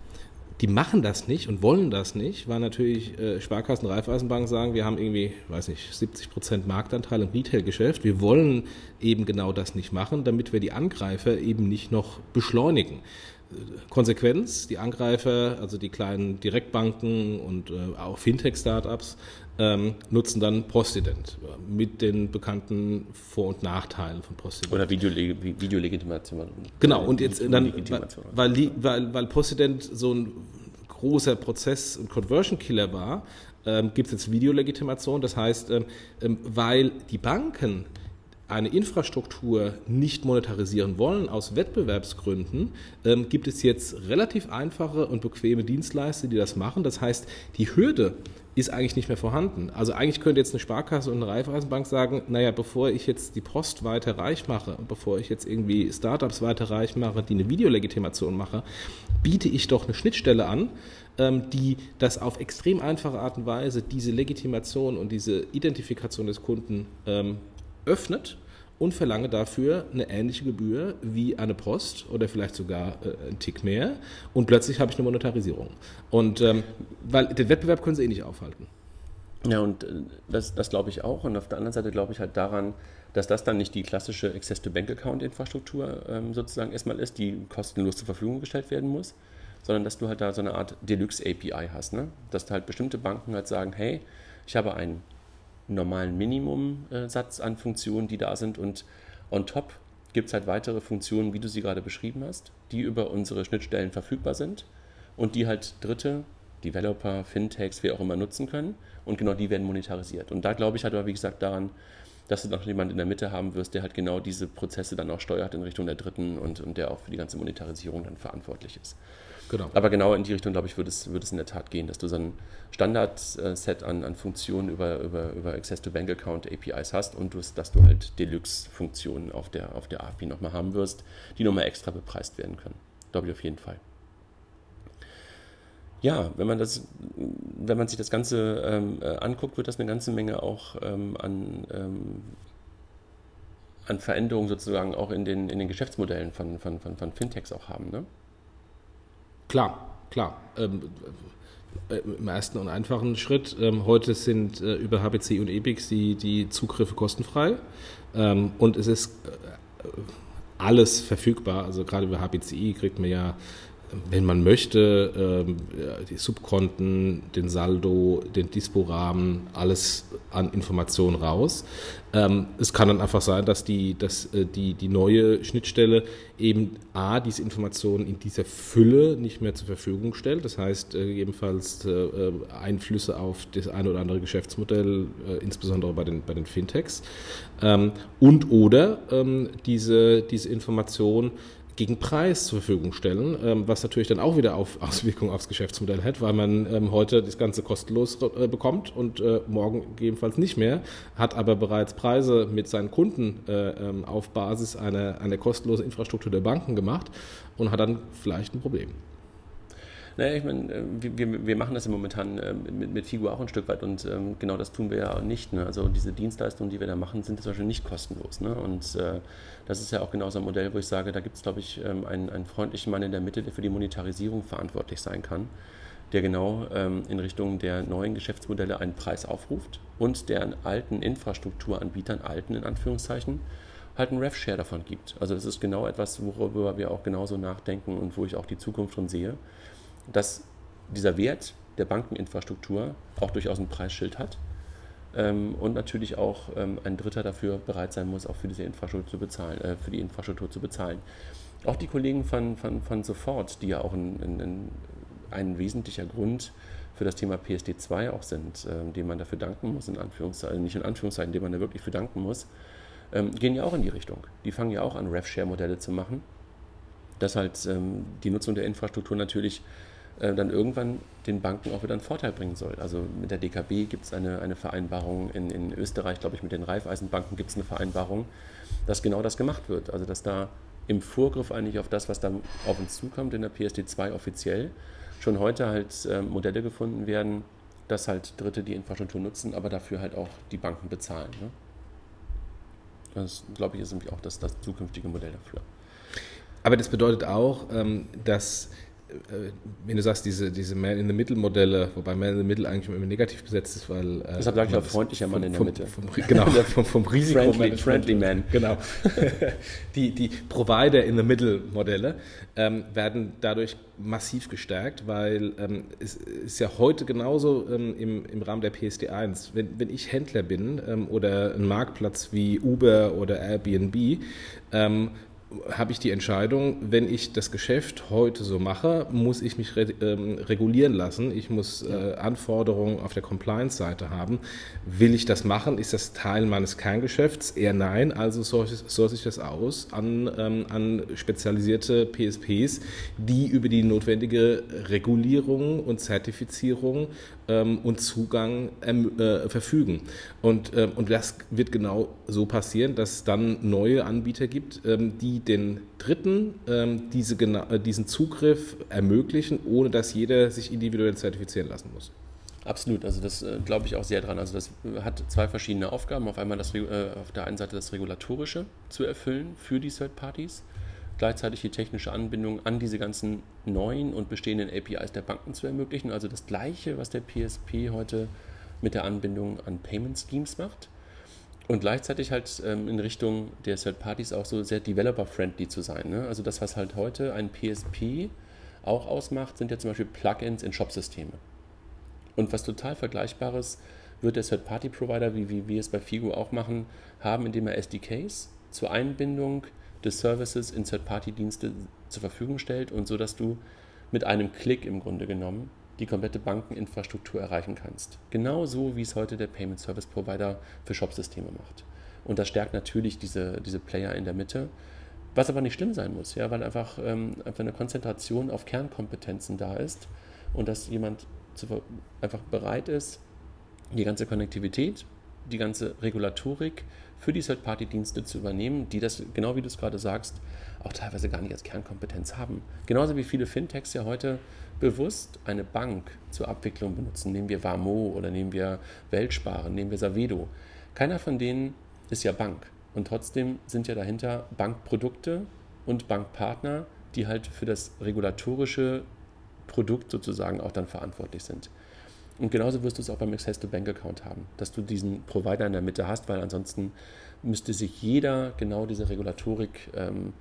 Die machen das nicht und wollen das nicht, weil natürlich äh, Sparkassen, Raiffeisenbanken sagen, wir haben irgendwie, weiß nicht, 70 Prozent Marktanteil im Retail-Geschäft. Wir wollen eben genau das nicht machen, damit wir die Angreifer eben nicht noch beschleunigen. Konsequenz, die Angreifer, also die kleinen Direktbanken und äh, auch Fintech-Startups, ähm, nutzen dann Postident mit den bekannten Vor- und Nachteilen von Postident. Oder Videolegitimation. Genau, und jetzt dann, weil, weil, weil Postident so ein großer Prozess- und Conversion-Killer war, ähm, gibt es jetzt Videolegitimation. Das heißt, ähm, ähm weil die Banken eine Infrastruktur nicht monetarisieren wollen aus Wettbewerbsgründen, ähm, gibt es jetzt relativ einfache und bequeme Dienstleister, die das machen. Das heißt, die Hürde ist eigentlich nicht mehr vorhanden. Also eigentlich könnte jetzt eine Sparkasse und eine Raiffeisenbank sagen, naja, bevor ich jetzt die Post weiter reich mache bevor ich jetzt irgendwie Startups weiter reich mache, die eine Videolegitimation mache, biete ich doch eine Schnittstelle an, ähm, die das auf extrem einfache Art und Weise diese Legitimation und diese Identifikation des Kunden ähm, öffnet und verlange dafür eine ähnliche Gebühr wie eine Post oder vielleicht sogar äh, einen Tick mehr und plötzlich habe ich eine Monetarisierung. Und ähm, weil den Wettbewerb können sie eh nicht aufhalten. Ja, und äh, das, das glaube ich auch. Und auf der anderen Seite glaube ich halt daran, dass das dann nicht die klassische Access-to-Bank-Account-Infrastruktur ähm, sozusagen erstmal ist, die kostenlos zur Verfügung gestellt werden muss, sondern dass du halt da so eine Art Deluxe-API hast. Ne? Dass da halt bestimmte Banken halt sagen, hey, ich habe einen normalen Minimumsatz an Funktionen, die da sind und on top gibt es halt weitere Funktionen, wie du sie gerade beschrieben hast, die über unsere Schnittstellen verfügbar sind und die halt Dritte, Developer, Fintechs, wer auch immer nutzen können und genau die werden monetarisiert. Und da glaube ich halt aber, wie gesagt, daran, dass du noch jemanden in der Mitte haben wirst, der halt genau diese Prozesse dann auch steuert in Richtung der Dritten und, und der auch für die ganze Monetarisierung dann verantwortlich ist. Genau. Aber genau in die Richtung, glaube ich, würde es, würde es in der Tat gehen, dass du so ein Standard-Set an, an Funktionen über, über, über Access-to-Bank-Account APIs hast und du, dass du halt Deluxe-Funktionen auf der, auf der API nochmal haben wirst, die nochmal extra bepreist werden können. Glaube ich auf jeden Fall. Ja, wenn man das, wenn man sich das Ganze ähm, äh, anguckt, wird das eine ganze Menge auch ähm, an, ähm, an Veränderungen sozusagen auch in den, in den Geschäftsmodellen von, von, von, von Fintechs auch haben. Ne? Klar, klar. Ähm, äh, Im ersten und einfachen Schritt. Ähm, heute sind äh, über HBC und EBIX die, die Zugriffe kostenfrei. Ähm, und es ist äh, alles verfügbar. Also gerade über HBCI kriegt man ja wenn man möchte, ähm, die Subkonten, den Saldo, den Dispo-Rahmen, alles an Informationen raus. Ähm, es kann dann einfach sein, dass die, dass äh, die, die neue Schnittstelle eben A, diese Informationen in dieser Fülle nicht mehr zur Verfügung stellt. Das heißt, äh, gegebenenfalls äh, Einflüsse auf das eine oder andere Geschäftsmodell, insbesondere bei den, bei den Fintechs. Ähm, und oder diese, diese Information gegen Preis zur Verfügung stellen, ähm, was natürlich dann auch wieder auf Auswirkungen aufs Geschäftsmodell hat, weil man ähm, heute das Ganze kostenlos äh, bekommt und äh, morgen gegebenenfalls nicht mehr, hat aber bereits Preise mit seinen Kunden äh, ähm, auf Basis einer, einer kostenlosen Infrastruktur der Banken gemacht und hat dann vielleicht ein Problem. Naja, ich meine, äh, wir, wir machen das ja momentan äh, mit, mit Figo auch ein Stück weit und ähm, genau das tun wir ja nicht. Ne? Also diese Dienstleistungen, die wir da machen, sind zum Beispiel nicht kostenlos. Ne? Und äh, das ist ja auch genau so ein Modell, wo ich sage, da gibt es, glaube ich, ähm, einen, einen freundlichen Mann in der Mitte, der für die Monetarisierung verantwortlich sein kann, der genau ähm, in Richtung der neuen Geschäftsmodelle einen Preis aufruft und der alten Infrastrukturanbietern, alten in Anführungszeichen, halt einen Rev-Share davon gibt. Also das ist genau etwas, worüber wir auch genauso nachdenken und wo ich auch die Zukunft schon sehe dass dieser Wert der Bankeninfrastruktur auch durchaus ein Preisschild hat ähm, und natürlich auch ähm, ein Dritter dafür bereit sein muss, auch für diese Infrastruktur zu bezahlen, äh, für die Infrastruktur zu bezahlen. Auch die Kollegen von, von, von Sofort, die ja auch ein, ein, ein wesentlicher Grund für das Thema PSD2 auch sind, ähm, dem man dafür danken muss, in Anführungszeichen, nicht in Anführungszeichen, dem man da wirklich für danken muss, ähm, gehen ja auch in die Richtung. Die fangen ja auch an, RevShare-Modelle zu machen, dass halt ähm, die Nutzung der Infrastruktur natürlich äh, dann irgendwann den Banken auch wieder einen Vorteil bringen soll. Also mit der DKB gibt es eine, eine Vereinbarung, in, in Österreich, glaube ich, mit den Raiffeisenbanken gibt es eine Vereinbarung, dass genau das gemacht wird. Also dass da im Vorgriff eigentlich auf das, was dann auf uns zukommt in der PSD2 offiziell, schon heute halt äh, Modelle gefunden werden, dass halt Dritte die Infrastruktur nutzen, aber dafür halt auch die Banken bezahlen. Ne? Das, glaube ich, ist nämlich auch das, das zukünftige Modell dafür. Aber das bedeutet auch, ähm, dass wenn du sagst, diese, diese Man-in-the-Middle-Modelle, wobei Man-in-the-Middle eigentlich immer negativ besetzt ist, weil. Äh, Deshalb sage ich auch freundlicher Mann in der Mitte. Vom, genau, [laughs] vom, vom Risiko. Friendly, friendly Man. Genau. [laughs] die, die Provider-in-the-Middle-Modelle ähm, werden dadurch massiv gestärkt, weil ähm, es ist ja heute genauso ähm, im, im Rahmen der PSD1. Wenn, wenn ich Händler bin ähm, oder ein Marktplatz wie Uber oder Airbnb, ähm, habe ich die Entscheidung, wenn ich das Geschäft heute so mache, muss ich mich re ähm, regulieren lassen. Ich muss äh, Anforderungen auf der Compliance-Seite haben. Will ich das machen? Ist das Teil meines Kerngeschäfts? Eher nein. Also source ich das aus an, ähm, an spezialisierte PSPs, die über die notwendige Regulierung und Zertifizierung ähm, und Zugang ähm, äh, verfügen. Und, äh, und das wird genau so passieren, dass es dann neue Anbieter gibt, ähm, die den Dritten ähm, diese, äh, diesen Zugriff ermöglichen, ohne dass jeder sich individuell zertifizieren lassen muss. Absolut, also das äh, glaube ich auch sehr dran. Also das hat zwei verschiedene Aufgaben. Auf einmal das, äh, auf der einen Seite das Regulatorische zu erfüllen für die Third Parties, gleichzeitig die technische Anbindung an diese ganzen neuen und bestehenden APIs der Banken zu ermöglichen. Also das Gleiche, was der PSP heute mit der Anbindung an Payment Schemes macht. Und gleichzeitig halt ähm, in Richtung der Third Parties auch so sehr developer-friendly zu sein. Ne? Also das, was halt heute ein PSP auch ausmacht, sind ja zum Beispiel Plugins in Shop-Systeme. Und was total Vergleichbares wird der Third-Party-Provider, wie, wie wir es bei Figo auch machen, haben, indem er SDKs zur Einbindung des Services in Third-Party-Dienste zur Verfügung stellt und so, dass du mit einem Klick im Grunde genommen die komplette Bankeninfrastruktur erreichen kannst. Genauso wie es heute der Payment Service Provider für Shop-Systeme macht. Und das stärkt natürlich diese, diese Player in der Mitte, was aber nicht schlimm sein muss, ja, weil einfach, ähm, einfach eine Konzentration auf Kernkompetenzen da ist und dass jemand zu, einfach bereit ist, die ganze Konnektivität, die ganze Regulatorik für die Third-Party-Dienste zu übernehmen, die das, genau wie du es gerade sagst, auch teilweise gar nicht als Kernkompetenz haben. Genauso wie viele Fintechs ja heute bewusst eine Bank zur Abwicklung benutzen. Nehmen wir Vamo oder nehmen wir Weltsparen, nehmen wir Savedo. Keiner von denen ist ja Bank. Und trotzdem sind ja dahinter Bankprodukte und Bankpartner, die halt für das regulatorische Produkt sozusagen auch dann verantwortlich sind. Und genauso wirst du es auch beim Access to Bank Account haben, dass du diesen Provider in der Mitte hast, weil ansonsten müsste sich jeder genau diese Regulatorik ähm,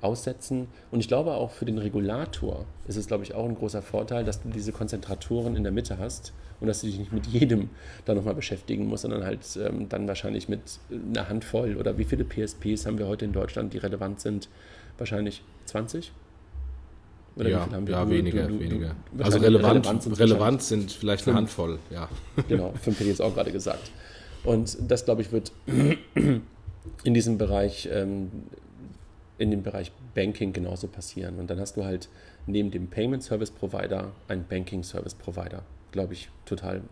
aussetzen. Und ich glaube auch für den Regulator ist es, glaube ich, auch ein großer Vorteil, dass du diese Konzentratoren in der Mitte hast und dass du dich nicht mit jedem da nochmal beschäftigen musst, sondern halt ähm, dann wahrscheinlich mit einer Handvoll oder wie viele PSPs haben wir heute in Deutschland, die relevant sind? Wahrscheinlich 20? Oder ja, ja du, weniger, du, du, weniger. Also relevant, relevant, sind, relevant sind vielleicht eine Handvoll, ja. [laughs] Genau, fünf hätte ich jetzt auch gerade gesagt. Und das, glaube ich, wird in diesem Bereich, ähm, in dem Bereich Banking genauso passieren. Und dann hast du halt neben dem Payment Service Provider einen Banking Service Provider. Glaube ich, total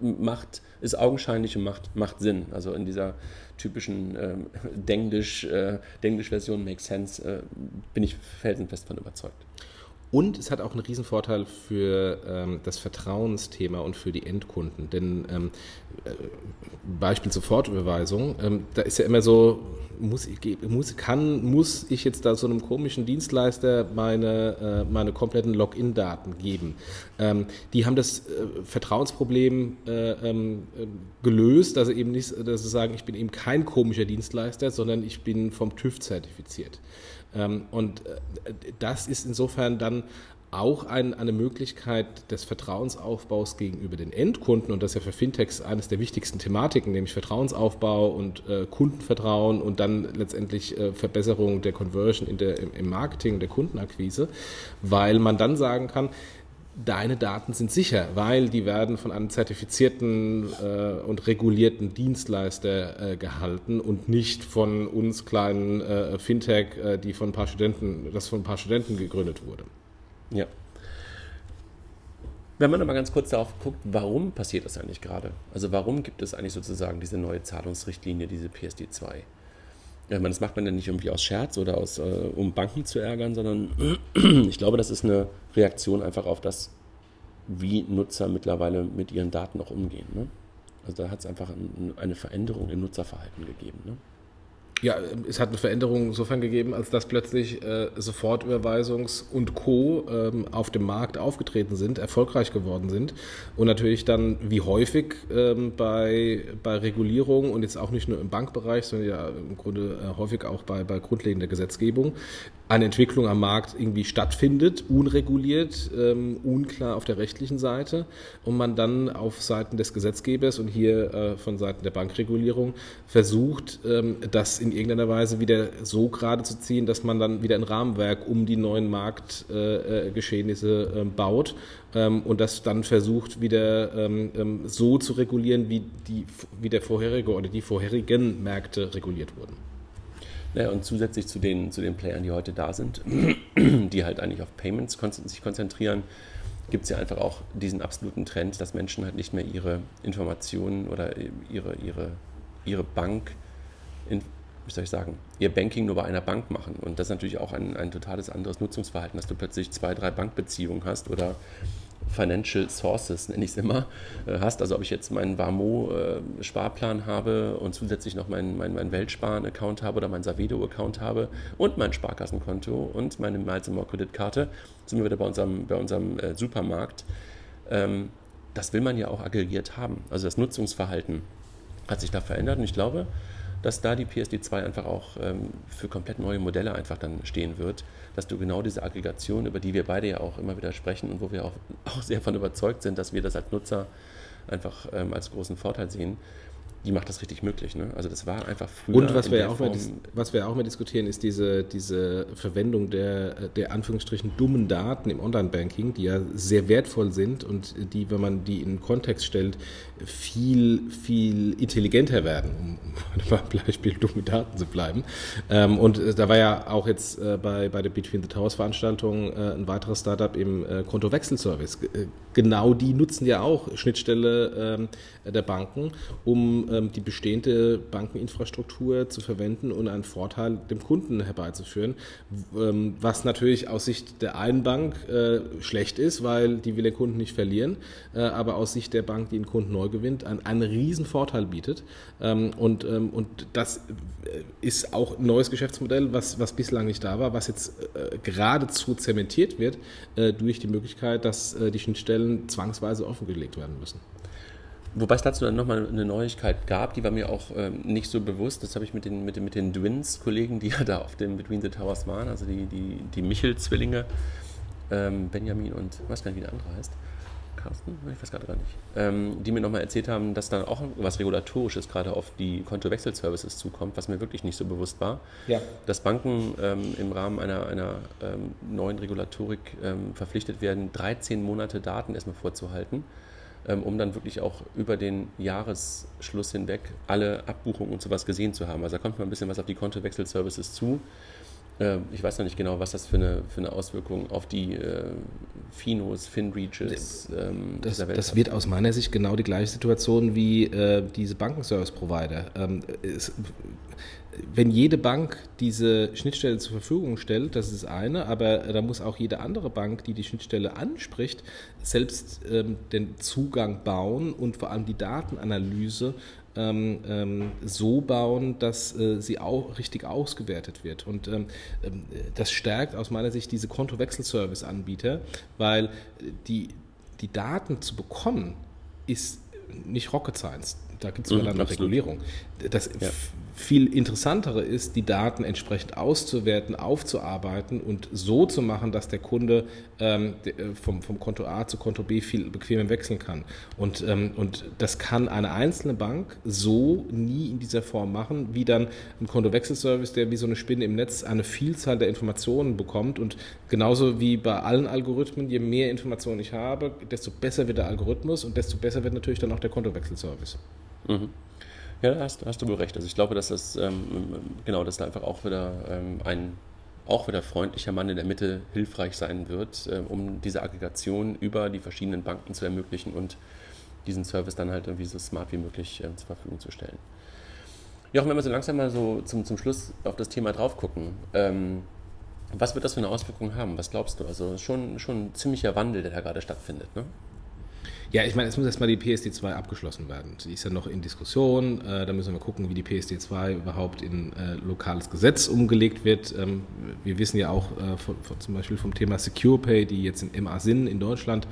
macht, ist augenscheinlich und macht, macht Sinn. Also in dieser typischen ähm, Denglisch, äh, Denglisch-Version Makes Sense äh, bin ich felsenfest von überzeugt. Und es hat auch einen Riesenvorteil für ähm, das Vertrauensthema und für die Endkunden. Denn ähm, äh, Beispiel Sofortüberweisung, ähm, da ist ja immer so, muss ich, muss, kann, muss ich jetzt da so einem komischen Dienstleister meine, äh, meine kompletten Login-Daten geben? Ähm, die haben das äh, Vertrauensproblem äh, ähm, gelöst, dass sie eben nicht, dass sie sagen, ich bin eben kein komischer Dienstleister, sondern ich bin vom TÜV zertifiziert. Ähm, und äh, das ist insofern dann auch ein, eine Möglichkeit des Vertrauensaufbaus gegenüber den Endkunden. Und das ist ja für Fintechs eines der wichtigsten Thematiken, nämlich Vertrauensaufbau und äh, Kundenvertrauen und dann letztendlich äh, Verbesserung der Conversion in der, im, im Marketing, der Kundenakquise, weil man dann sagen kann, deine Daten sind sicher, weil die werden von einem zertifizierten äh, und regulierten Dienstleister äh, gehalten und nicht von uns kleinen äh, Fintech, äh, die von ein paar Studenten, das von ein paar Studenten gegründet wurde. Ja. Wenn man aber ganz kurz darauf guckt, warum passiert das eigentlich gerade? Also warum gibt es eigentlich sozusagen diese neue Zahlungsrichtlinie, diese PSD2? Ja, das macht man ja nicht irgendwie aus Scherz oder aus, äh, um Banken zu ärgern, sondern [clears throat] ich glaube, das ist eine Reaktion einfach auf das, wie Nutzer mittlerweile mit ihren Daten auch umgehen. Ne? Also da hat es einfach ein, eine Veränderung im Nutzerverhalten gegeben. Ne? Ja, es hat eine Veränderung insofern gegeben, als dass plötzlich äh, Sofortüberweisungs- und Co. Ähm, auf dem Markt aufgetreten sind, erfolgreich geworden sind und natürlich dann wie häufig ähm, bei, bei Regulierung und jetzt auch nicht nur im Bankbereich, sondern ja im Grunde äh, häufig auch bei, bei grundlegender Gesetzgebung eine Entwicklung am Markt irgendwie stattfindet, unreguliert, ähm, unklar auf der rechtlichen Seite und man dann auf Seiten des Gesetzgebers und hier äh, von Seiten der Bankregulierung versucht, ähm, das in irgendeiner Weise wieder so gerade zu ziehen, dass man dann wieder ein Rahmenwerk um die neuen Marktgeschehnisse äh, äh, baut ähm, und das dann versucht wieder ähm, ähm, so zu regulieren, wie, die, wie der vorherige oder die vorherigen Märkte reguliert wurden. Naja, und zusätzlich zu den, zu den Playern, die heute da sind, die halt eigentlich auf Payments sich konzentrieren, gibt es ja einfach auch diesen absoluten Trend, dass Menschen halt nicht mehr ihre Informationen oder ihre, ihre, ihre Bank, in, wie soll ich sagen, ihr Banking nur bei einer Bank machen. Und das ist natürlich auch ein, ein totales anderes Nutzungsverhalten, dass du plötzlich zwei, drei Bankbeziehungen hast oder Financial Sources, nenne ich es immer, äh, hast. Also ob ich jetzt meinen Warmo-Sparplan habe und zusätzlich noch meinen, meinen, meinen Weltsparen-Account habe oder meinen Savedo-Account habe und mein Sparkassenkonto und meine Miles More Kreditkarte, sind wir wieder bei unserem, bei unserem äh, Supermarkt. Ähm, das will man ja auch aggregiert haben. Also das Nutzungsverhalten hat sich da verändert und ich glaube, dass da die PSD2 einfach auch ähm, für komplett neue Modelle einfach dann stehen wird, dass du genau diese Aggregation, über die wir beide ja auch immer wieder sprechen und wo wir auch, [laughs] auch sehr von überzeugt sind, dass wir das als Nutzer einfach ähm, als großen Vorteil sehen, die macht das richtig möglich. Ne? Also das war einfach früher. Und was wir, ja auch mal, was wir auch mal diskutieren, ist diese, diese Verwendung der, der Anführungsstrichen dummen Daten im Online-Banking, die ja sehr wertvoll sind und die, wenn man die in den Kontext stellt, viel, viel intelligenter werden, um, [laughs] beim Beispiel dumme Daten zu bleiben. Ähm, und äh, da war ja auch jetzt äh, bei, bei der Between the Towers Veranstaltung äh, ein weiteres Startup im Kontowechselservice. Genau die nutzen ja auch Schnittstelle ähm, der Banken, um ähm, die bestehende Bankeninfrastruktur zu verwenden und einen Vorteil dem Kunden herbeizuführen, ähm, was natürlich aus Sicht der einen Bank äh, schlecht ist, weil die will den Kunden nicht verlieren, äh, aber aus Sicht der Bank, die den Kunden neu gewinnt, einen, einen riesen Vorteil bietet. Ähm, und, und das äh, ist auch ein neues Geschäftsmodell, was, was bislang nicht da war, was jetzt äh, geradezu zementiert wird äh, durch die Möglichkeit, dass äh, die Schnittstellen zwangsweise offengelegt werden müssen. Wobei es dazu dann nochmal eine Neuigkeit gab, die war mir auch ähm, nicht so bewusst. Das habe ich mit den, mit den, mit den Twins-Kollegen, die [laughs] ja da auf dem Between the Towers waren, also die, die, die Michel-Zwillinge, ähm, Benjamin und ich weiß gar nicht, wie der andere heißt. Carsten? Ich weiß gerade gar nicht. Ähm, die mir nochmal erzählt haben, dass da auch was Regulatorisches gerade auf die Kontowechselservices zukommt, was mir wirklich nicht so bewusst war. Ja. Dass Banken ähm, im Rahmen einer, einer ähm, neuen Regulatorik ähm, verpflichtet werden, 13 Monate Daten erstmal vorzuhalten um dann wirklich auch über den Jahresschluss hinweg alle Abbuchungen und sowas gesehen zu haben. Also da kommt mal ein bisschen was auf die Kontowechselservices zu. Ähm, ich weiß noch nicht genau, was das für eine, für eine Auswirkung auf die äh, Finos, FinReaches ähm, das, dieser Welt Das hat. wird aus meiner Sicht genau die gleiche Situation wie äh, diese Bankenservice-Provider. Ähm, wenn jede Bank diese Schnittstelle zur Verfügung stellt, das ist eine, aber da muss auch jede andere Bank, die die Schnittstelle anspricht, selbst ähm, den Zugang bauen und vor allem die Datenanalyse ähm, ähm, so bauen, dass äh, sie auch richtig ausgewertet wird. Und ähm, ähm das stärkt aus meiner Sicht diese Kontowechselservice-Anbieter, weil die, die Daten zu bekommen ist nicht Rocket Science. Da gibt es sogar mhm, eine Regulierung. Das ja viel interessantere ist, die Daten entsprechend auszuwerten, aufzuarbeiten und so zu machen, dass der Kunde ähm, äh, vom, vom Konto A zu Konto B viel bequemer wechseln kann. Und, ähm, und das kann eine einzelne Bank so nie in dieser Form machen, wie dann ein Kontowechselservice, der wie so eine Spinne im Netz eine Vielzahl der Informationen bekommt. Und genauso wie bei allen Algorithmen, je mehr Informationen ich habe, desto besser wird der Algorithmus und desto besser wird natürlich dann auch der Kontowechselservice. Mhm. Ja, hast, hast du wohl recht. Also ich glaube, dass das, ähm, genau, dass da einfach auch wieder ähm, ein auch wieder freundlicher Mann in der Mitte hilfreich sein wird, äh, um diese Aggregation über die verschiedenen Banken zu ermöglichen und diesen Service dann halt irgendwie so smart wie möglich äh, zur Verfügung zu stellen. Jochen, wenn wir so langsam mal so zum, zum Schluss auf das Thema drauf gucken, ähm, was wird das für eine Auswirkung haben? Was glaubst du? Also schon, schon ein ziemlicher Wandel, der da gerade stattfindet, ne? Ja, ich meine, es muss erstmal die PSD2 abgeschlossen werden. Sie ist ja noch in Diskussion. Äh, da müssen wir gucken, wie die PSD2 überhaupt in äh, lokales Gesetz umgelegt wird. Ähm, wir wissen ja auch äh, von, von, zum Beispiel vom Thema Secure Pay, die jetzt in MA Sinn in Deutschland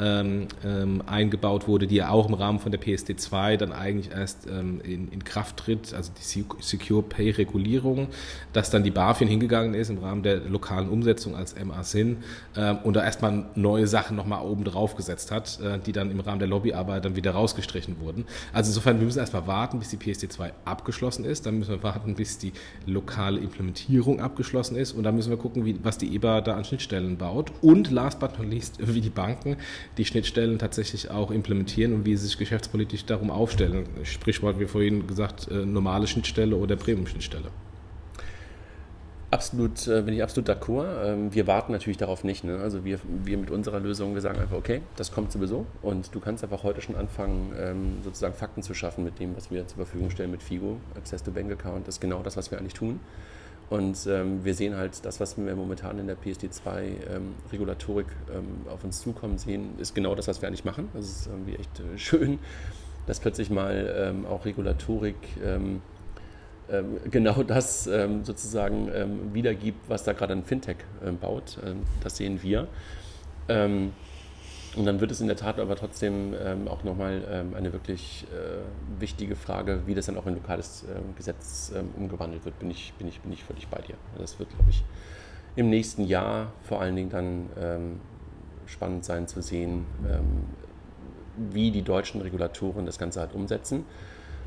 ähm, ähm, eingebaut wurde, die ja auch im Rahmen von der PSD2 dann eigentlich erst ähm, in, in, Kraft tritt, also die Secure Pay Regulierung, dass dann die BaFin hingegangen ist im Rahmen der lokalen Umsetzung als MA-SIN ähm, und da erstmal neue Sachen nochmal oben drauf gesetzt hat, äh, die dann im Rahmen der Lobbyarbeit dann wieder rausgestrichen wurden. Also insofern, wir müssen erstmal warten, bis die PSD2 abgeschlossen ist, dann müssen wir warten, bis die lokale Implementierung abgeschlossen ist. Und dann müssen wir gucken, wie, was die EBA da an Schnittstellen baut. Und last but not least, wie die Banken die Schnittstellen tatsächlich auch implementieren und wie sie sich geschäftspolitisch darum aufstellen. Sprichwort, wie vorhin gesagt, äh, normale Schnittstelle oder Premium-Schnittstelle. Absolut, äh, bin ich absolut d'accord. Ähm, wir warten natürlich darauf nicht. Ne? Also wir, wir mit unserer Lösung, wir sagen einfach, okay, das kommt sowieso und du kannst einfach heute schon anfangen, ähm, sozusagen Fakten zu schaffen mit dem, was wir zur Verfügung stellen mit FIGO. Access to Bank Account ist genau das, was wir eigentlich tun. Und ähm, wir sehen halt, das, was wir momentan in der PSD2-Regulatorik ähm, ähm, auf uns zukommen sehen, ist genau das, was wir eigentlich machen. Das ist irgendwie echt äh, [laughs] schön, dass plötzlich mal ähm, auch Regulatorik ähm, ähm, genau [laughs] das sozusagen wiedergibt, was da gerade ein Fintech baut. das sehen wir. Und dann wird es in der Tat aber trotzdem ähm, auch nochmal ähm, eine wirklich äh, wichtige Frage, wie das dann auch in lokales äh, Gesetz ähm, umgewandelt wird, bin ich, bin, ich, bin ich völlig bei dir. Das wird, glaube ich, im nächsten Jahr vor allen Dingen dann ähm, spannend sein zu sehen, ähm, wie die deutschen Regulatoren das Ganze halt umsetzen.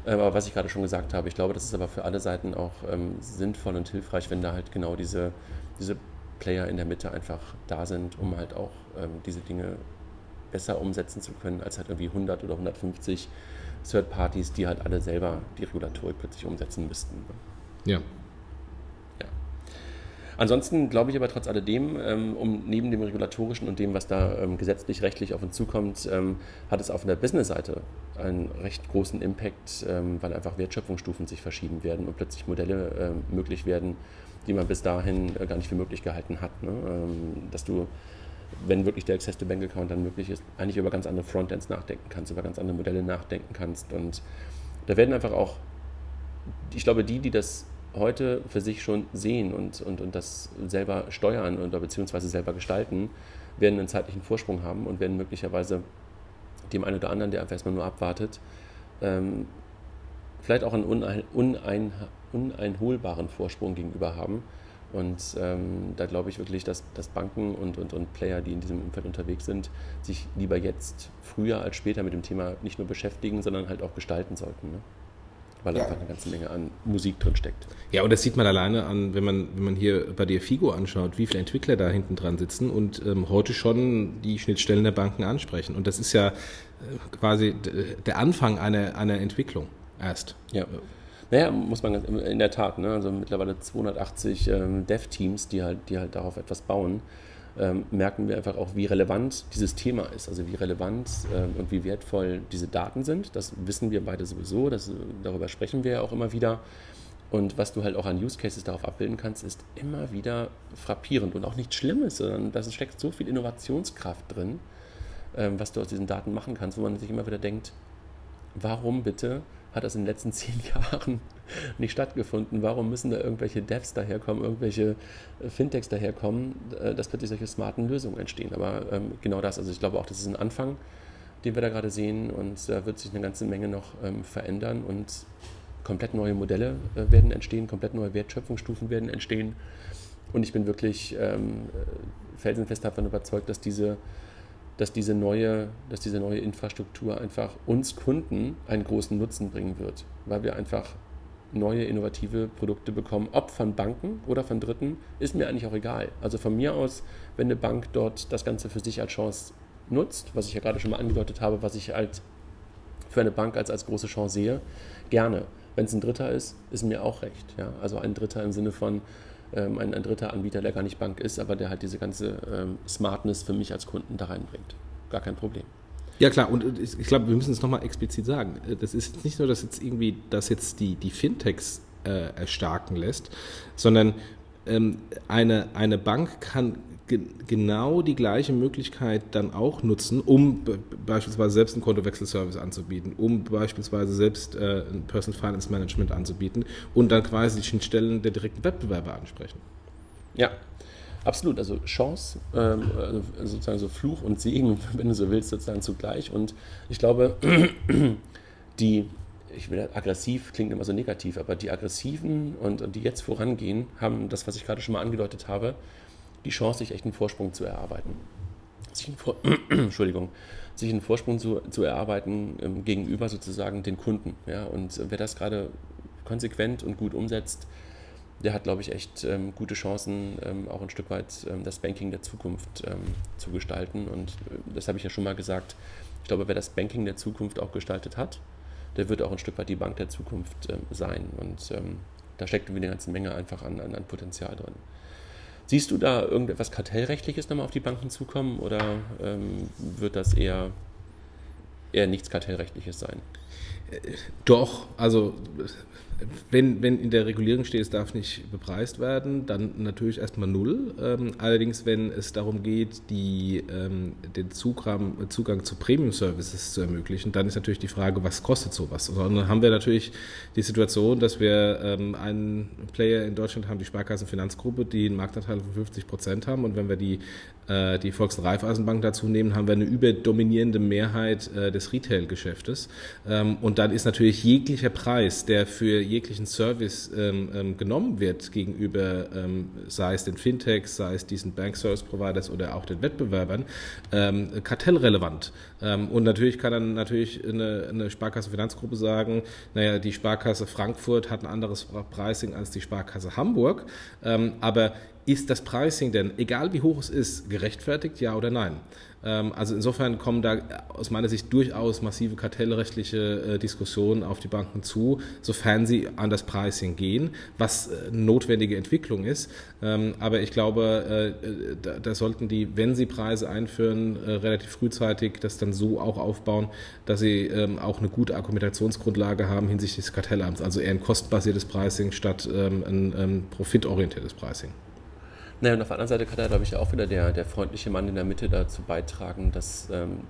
Ähm, aber was ich gerade schon gesagt habe, ich glaube, das ist aber für alle Seiten auch sinnvoll und hilfreich, wenn da halt genau diese, diese Player in der Mitte einfach da sind, um halt auch diese Dinge besser umsetzen zu können, als halt irgendwie 100 oder 150 Third Parties, die halt alle selber die Regulatorik plötzlich umsetzen müssten. Ja. ja. Ansonsten glaube ich aber trotz alledem, ähm, um neben dem regulatorischen und dem, was da ähm, gesetzlich, rechtlich auf uns zukommt, ähm, hat es auf der Business-Seite einen recht großen Impact, weil einfach Wertschöpfungsstufen sich verschieben werden und plötzlich Modelle äh, möglich werden, die man bis dahin äh, gar nicht für möglich gehalten hat. Ne? Dass du wenn wirklich der Access to Bank Account dann möglich ist, eigentlich über ganz andere Frontends nachdenken kannst, über ganz andere Modelle nachdenken kannst. Und da werden einfach auch, ich glaube, die, die das heute für sich schon sehen und, und, und das selber steuern oder beziehungsweise selber gestalten, werden einen zeitlichen Vorsprung haben und werden möglicherweise dem einen oder anderen, der einfach erstmal nur abwartet, ähm, vielleicht auch einen unein, unein, uneinholbaren Vorsprung gegenüber haben und ähm, da glaube ich wirklich, dass, dass Banken und, und, und Player, die in diesem Umfeld unterwegs sind, sich lieber jetzt früher als später mit dem Thema nicht nur beschäftigen, sondern halt auch gestalten sollten. Ne? Weil ja. einfach eine ganze Menge an Musik drin steckt. Ja, und das sieht man alleine an, wenn man, wenn man hier bei der FIGO anschaut, wie viele Entwickler da hinten dran sitzen und ähm, heute schon die Schnittstellen der Banken ansprechen. Und das ist ja äh, quasi der Anfang einer, einer Entwicklung erst. Ja. Naja, muss man in der Tat, ne? also mittlerweile 280 ähm, Dev-Teams, die halt, die halt darauf etwas bauen, ähm, merken wir einfach auch, wie relevant dieses Thema ist, also wie relevant ähm, und wie wertvoll diese Daten sind. Das wissen wir beide sowieso, das, darüber sprechen wir ja auch immer wieder. Und was du halt auch an Use Cases darauf abbilden kannst, ist immer wieder frappierend und auch nichts Schlimmes, sondern da steckt so viel Innovationskraft drin, ähm, was du aus diesen Daten machen kannst, wo man sich immer wieder denkt, warum bitte hat das in den letzten [laughs] zehn Jahren nicht stattgefunden. Warum müssen da irgendwelche Devs daherkommen, irgendwelche äh, Fintechs daherkommen, äh, dass plötzlich solche smarten Lösungen entstehen? Aber ähm, genau das, also ich glaube auch, das ist ein Anfang, den wir da gerade sehen und da wird sich eine ganze Menge noch ähm, verändern und komplett neue Modelle äh, werden entstehen, komplett neue Wertschöpfungsstufen werden entstehen. Und ich bin wirklich ähm, felsenfest davon überzeugt, dass diese dass diese neue, dass diese neue Infrastruktur einfach uns Kunden einen großen Nutzen bringen wird, weil wir einfach neue innovative Produkte bekommen, ob von Banken oder von Dritten, ist mir eigentlich auch egal. Also von mir aus, wenn eine Bank dort das Ganze für sich als Chance nutzt, was ich ja gerade schon mal angedeutet habe, was ich halt für eine Bank als, als große Chance sehe, gerne. Wenn es ein Dritter ist, ist mir auch recht. Ja? Also ein Dritter im Sinne von, ähm, ein, ein, dritter Anbieter, der gar nicht Bank ist, aber der halt diese ganze ähm, Smartness für mich als Kunden da reinbringt. Gar kein Problem. Ja klar, und ich glaube, wir müssen es nochmal explizit sagen. Das ist nicht nur, dass jetzt irgendwie das jetzt die, die Fintechs äh, erstarken lässt, sondern ähm, eine, eine Bank kann genau die gleiche Möglichkeit dann auch nutzen, um beispielsweise selbst einen Kontowechselservice anzubieten, um beispielsweise selbst äh, ein Personal Finance Management anzubieten und dann quasi die Schnittstellen der direkten Wettbewerber ansprechen. Ja, absolut. Also Chance, ähm, also sozusagen so Fluch und Segen, [laughs] wenn du so willst, sozusagen zugleich. Und ich glaube, [clears throat] die ich will aggressiv klingt immer so negativ, aber die aggressiven und die jetzt vorangehen, haben das, was ich gerade schon mal angedeutet habe, die Chance, sich echt einen Vorsprung zu erarbeiten. Sich einen, Vor [clears throat] Entschuldigung, sich einen Vorsprung zu, zu erarbeiten ähm, gegenüber sozusagen den Kunden. Ja? Und äh, wer das gerade konsequent und gut umsetzt, der hat, glaube ich, echt ähm, gute Chancen, ähm, auch ein Stück weit ähm, das Banking der Zukunft ähm, zu gestalten. Und äh, das habe ich ja schon mal gesagt. Ich glaube, wer das Banking der Zukunft auch gestaltet hat, der wird auch ein Stück weit die Bank der Zukunft ähm, sein. Und da steckt irgendwie eine ganze Menge einfach an, an, an Potenzial drin. Siehst du da irgendetwas Kartellrechtliches nochmal auf die Banken zukommen oder ähm, wird das eher, eher nichts Kartellrechtliches sein? Doch, also wenn, wenn in der Regulierung steht, es darf nicht bepreist werden, dann natürlich erstmal null. Ähm, allerdings, wenn es darum geht, die, ähm, den Zugang, Zugang zu Premium-Services zu ermöglichen, dann ist natürlich die Frage, was kostet sowas? Und dann haben wir natürlich die Situation, dass wir ähm, einen Player in Deutschland haben, die Sparkassenfinanzgruppe, die einen Marktanteil von 50 Prozent haben. Und wenn wir die, äh, die Volks- und Raiffeisenbank dazu nehmen, haben wir eine überdominierende Mehrheit äh, des Retail-Geschäftes. Ähm, und dann ist natürlich jeglicher Preis, der für jeglichen Service ähm, ähm, genommen wird gegenüber, ähm, sei es den Fintechs, sei es diesen Bank Service Providers oder auch den Wettbewerbern, ähm, kartellrelevant. Ähm, und natürlich kann dann natürlich eine, eine Sparkasse Finanzgruppe sagen, naja, die Sparkasse Frankfurt hat ein anderes Pricing als die Sparkasse Hamburg, aber ist das Pricing denn, egal wie hoch es ist, gerechtfertigt, ja oder nein? Ähm, also insofern kommen da aus meiner Sicht durchaus massive kartellrechtliche äh, Diskussionen auf die Banken zu, sofern sie an das Pricing gehen, was äh, notwendige Entwicklung ist. Ähm, aber ich glaube, äh, da sollten die, wenn sie Preise einführen, relativ frühzeitig das dann so auch aufbauen, dass sie ähm, auch eine gute Argumentationsgrundlage haben hinsichtlich des Kartellamts, also eher ein kostbasiertes Pricing statt ein profitorientiertes Pricing. Naja, und auf der anderen Seite kann da, glaube ich, auch wieder der, der freundliche Mann in der Mitte dazu beitragen, dass ähm,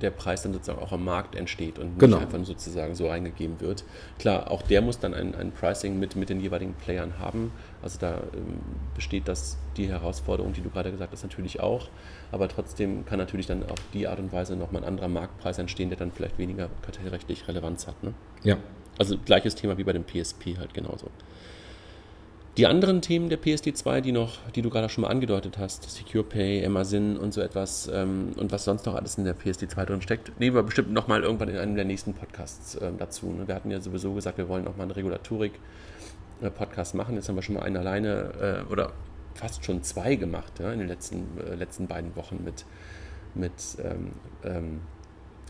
der Preis dann sozusagen auch am Markt entsteht und nicht genau. einfach sozusagen so eingegeben wird. Klar, auch der muss dann ein, ein Pricing mit, mit den jeweiligen Playern haben. Also da ähm, besteht das die Herausforderung, die du gerade gesagt hast, natürlich auch. Aber trotzdem kann natürlich dann auf die Art und Weise nochmal ein anderer Marktpreis entstehen, der dann vielleicht weniger kartellrechtlich Relevanz hat. Ne? Ja. Also gleiches Thema wie bei dem PSP halt genauso. Die anderen Themen der PSD2, die noch, die du gerade schon mal angedeutet hast, Secure Pay, Amazon und so etwas ähm, und was sonst noch alles in der PSD2 drin steckt, nehmen wir bestimmt nochmal irgendwann in einem der nächsten Podcasts äh, dazu. Ne? Wir hatten ja sowieso gesagt, wir wollen nochmal einen Regulatorik-Podcast machen. Jetzt haben wir schon mal einen alleine äh, oder fast schon zwei gemacht ja, in den letzten, äh, letzten beiden Wochen mit, mit ähm, ähm,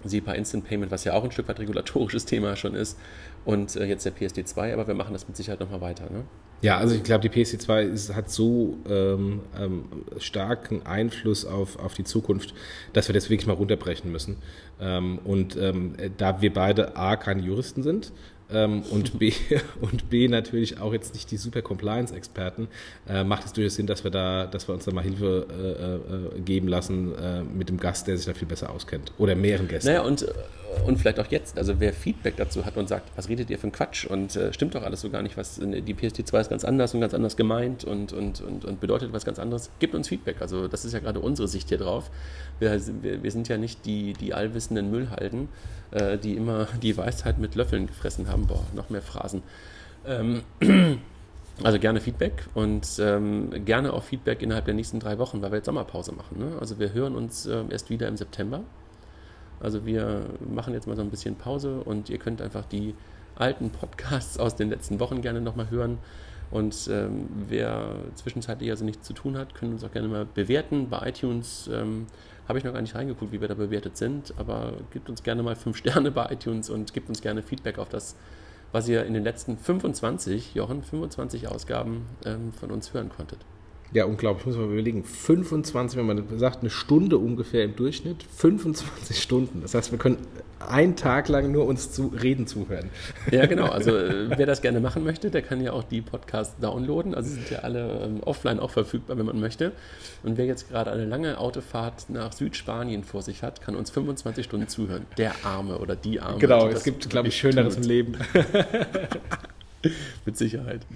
SEPA Instant Payment, was ja auch ein Stück weit regulatorisches Thema schon ist, und äh, jetzt der PSD2, aber wir machen das mit Sicherheit nochmal weiter. Ne? Ja, also ich glaube, die PSD2 ist, hat so ähm, ähm, starken Einfluss auf, auf die Zukunft, dass wir das wirklich mal runterbrechen müssen. Ähm, und ähm, da wir beide A, keine Juristen sind, ähm, und, B, [laughs] und B natürlich auch jetzt nicht die super Compliance-Experten, äh, macht es durchaus Sinn, dass wir da, dass wir uns da mal Hilfe äh, äh, geben lassen äh, mit dem Gast, der sich da viel besser auskennt. Oder mehreren Gästen. Naja, und, und vielleicht auch jetzt, also wer Feedback dazu hat und sagt, was redet ihr für einen Quatsch und äh, stimmt doch alles so gar nicht, was die PSD2 ist ganz anders und ganz anders gemeint und, und, und, und bedeutet was ganz anderes, gibt uns Feedback. Also das ist ja gerade unsere Sicht hier drauf. Wir, wir, wir sind ja nicht die, die allwissenden Müllhalden, äh, die immer die Weisheit mit Löffeln gefressen haben. Boah, noch mehr Phrasen. Ähm, [clears throat] also gerne Feedback und ähm, gerne auch Feedback innerhalb der nächsten drei Wochen, weil wir jetzt Sommerpause machen. Ne? Also wir hören uns äh, erst wieder im September. Also wir machen jetzt mal so ein bisschen Pause und ihr könnt einfach die alten Podcasts aus den letzten Wochen gerne nochmal hören. Und ähm, wer zwischenzeitlich also nichts zu tun hat, können uns auch gerne mal bewerten bei iTunes. Ähm, habe ich noch gar nicht reingeguckt, wie wir da bewertet sind, aber gebt uns gerne mal fünf [laughs] Sterne bei iTunes und gebt uns gerne Feedback auf das, was ihr in den letzten 25, Jochen, 25 Ausgaben ähm, von uns hören konntet. Ja, unglaublich, muss man überlegen. 25, wenn man sagt, eine Stunde ungefähr im Durchschnitt, 25 Stunden. Das heißt, wir können einen Tag lang nur uns zu reden zuhören. Ja, [laughs] genau. Also äh, wer das gerne machen möchte, der kann ja auch die Podcasts downloaden. Also sind ja alle ähm, offline auch verfügbar, wenn man möchte. Und wer jetzt gerade eine lange Autofahrt nach Südspanien vor sich hat, kann uns 25 Stunden zuhören. Der Arme oder die Arme. Genau, es gibt, glaube ich, Schöneres im Leben. [laughs] [laughs] mit Sicherheit.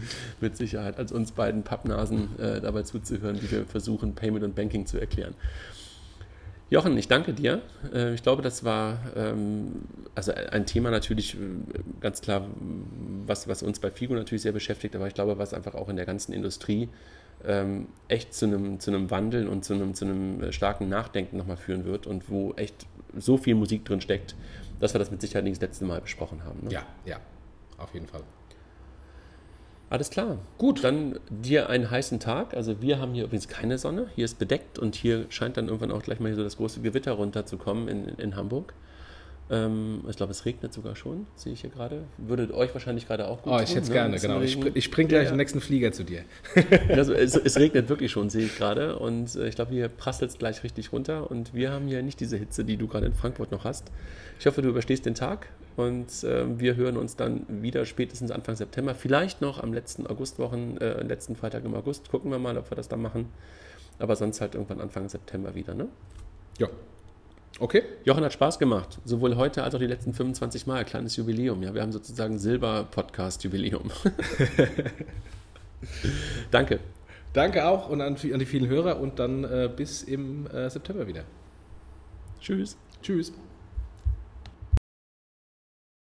Mit Sicherheit, als uns beiden Pappnasen äh, dabei zuzuhören, wie wir versuchen, Payment und Banking zu erklären. Jochen, ich danke dir. Äh, ich glaube, das war ähm, also ein Thema natürlich äh, ganz klar, was, was uns bei FIGO natürlich sehr beschäftigt, aber ich glaube, was einfach auch in der ganzen Industrie ähm, echt zu einem, zu einem Wandel und zu einem, zu einem äh, starken Nachdenken nochmal führen wird und wo echt so viel Musik drin steckt, dass wir das mit Sicherheit nicht das letzte Mal besprochen haben. Ne? Ja, ja, auf jeden Fall. Alles klar. Gut. Dann dir einen heißen Tag. Also wir haben hier übrigens keine Sonne. Hier ist bedeckt und hier scheint dann irgendwann auch gleich mal so das große Gewitter runterzukommen in, in Hamburg. Ähm, ich glaube, es regnet sogar schon, sehe ich hier gerade. Würde euch wahrscheinlich gerade auch gut Oh, ich hätte es ne? gerne, genau. Ich, ich spring gleich ja. den nächsten Flieger zu dir. also, es, es, regnet wirklich schon, sehe ich gerade. Und äh, ich glaube, hier prasselt es gleich richtig runter. Und wir haben hier nicht diese Hitze, die du gerade in Frankfurt noch hast. Ich hoffe, du überstehst den Tag. Und äh, wir hören uns dann wieder spätestens Anfang September. Vielleicht noch am letzten Augustwochen, äh, letzten Freitag im August. Gucken wir mal, ob wir das dann machen. Aber sonst halt irgendwann Anfang September wieder, ne? Ja, Okay. Jochen hat Spaß gemacht, sowohl heute als auch die letzten 25 Mal. Kleines Jubiläum. Ja, wir haben sozusagen Silber-Podcast-Jubiläum. [laughs] Danke. Danke auch und an, an, die vielen Hörer und dann äh, bis im äh, September wieder. Tschüss. Tschüss.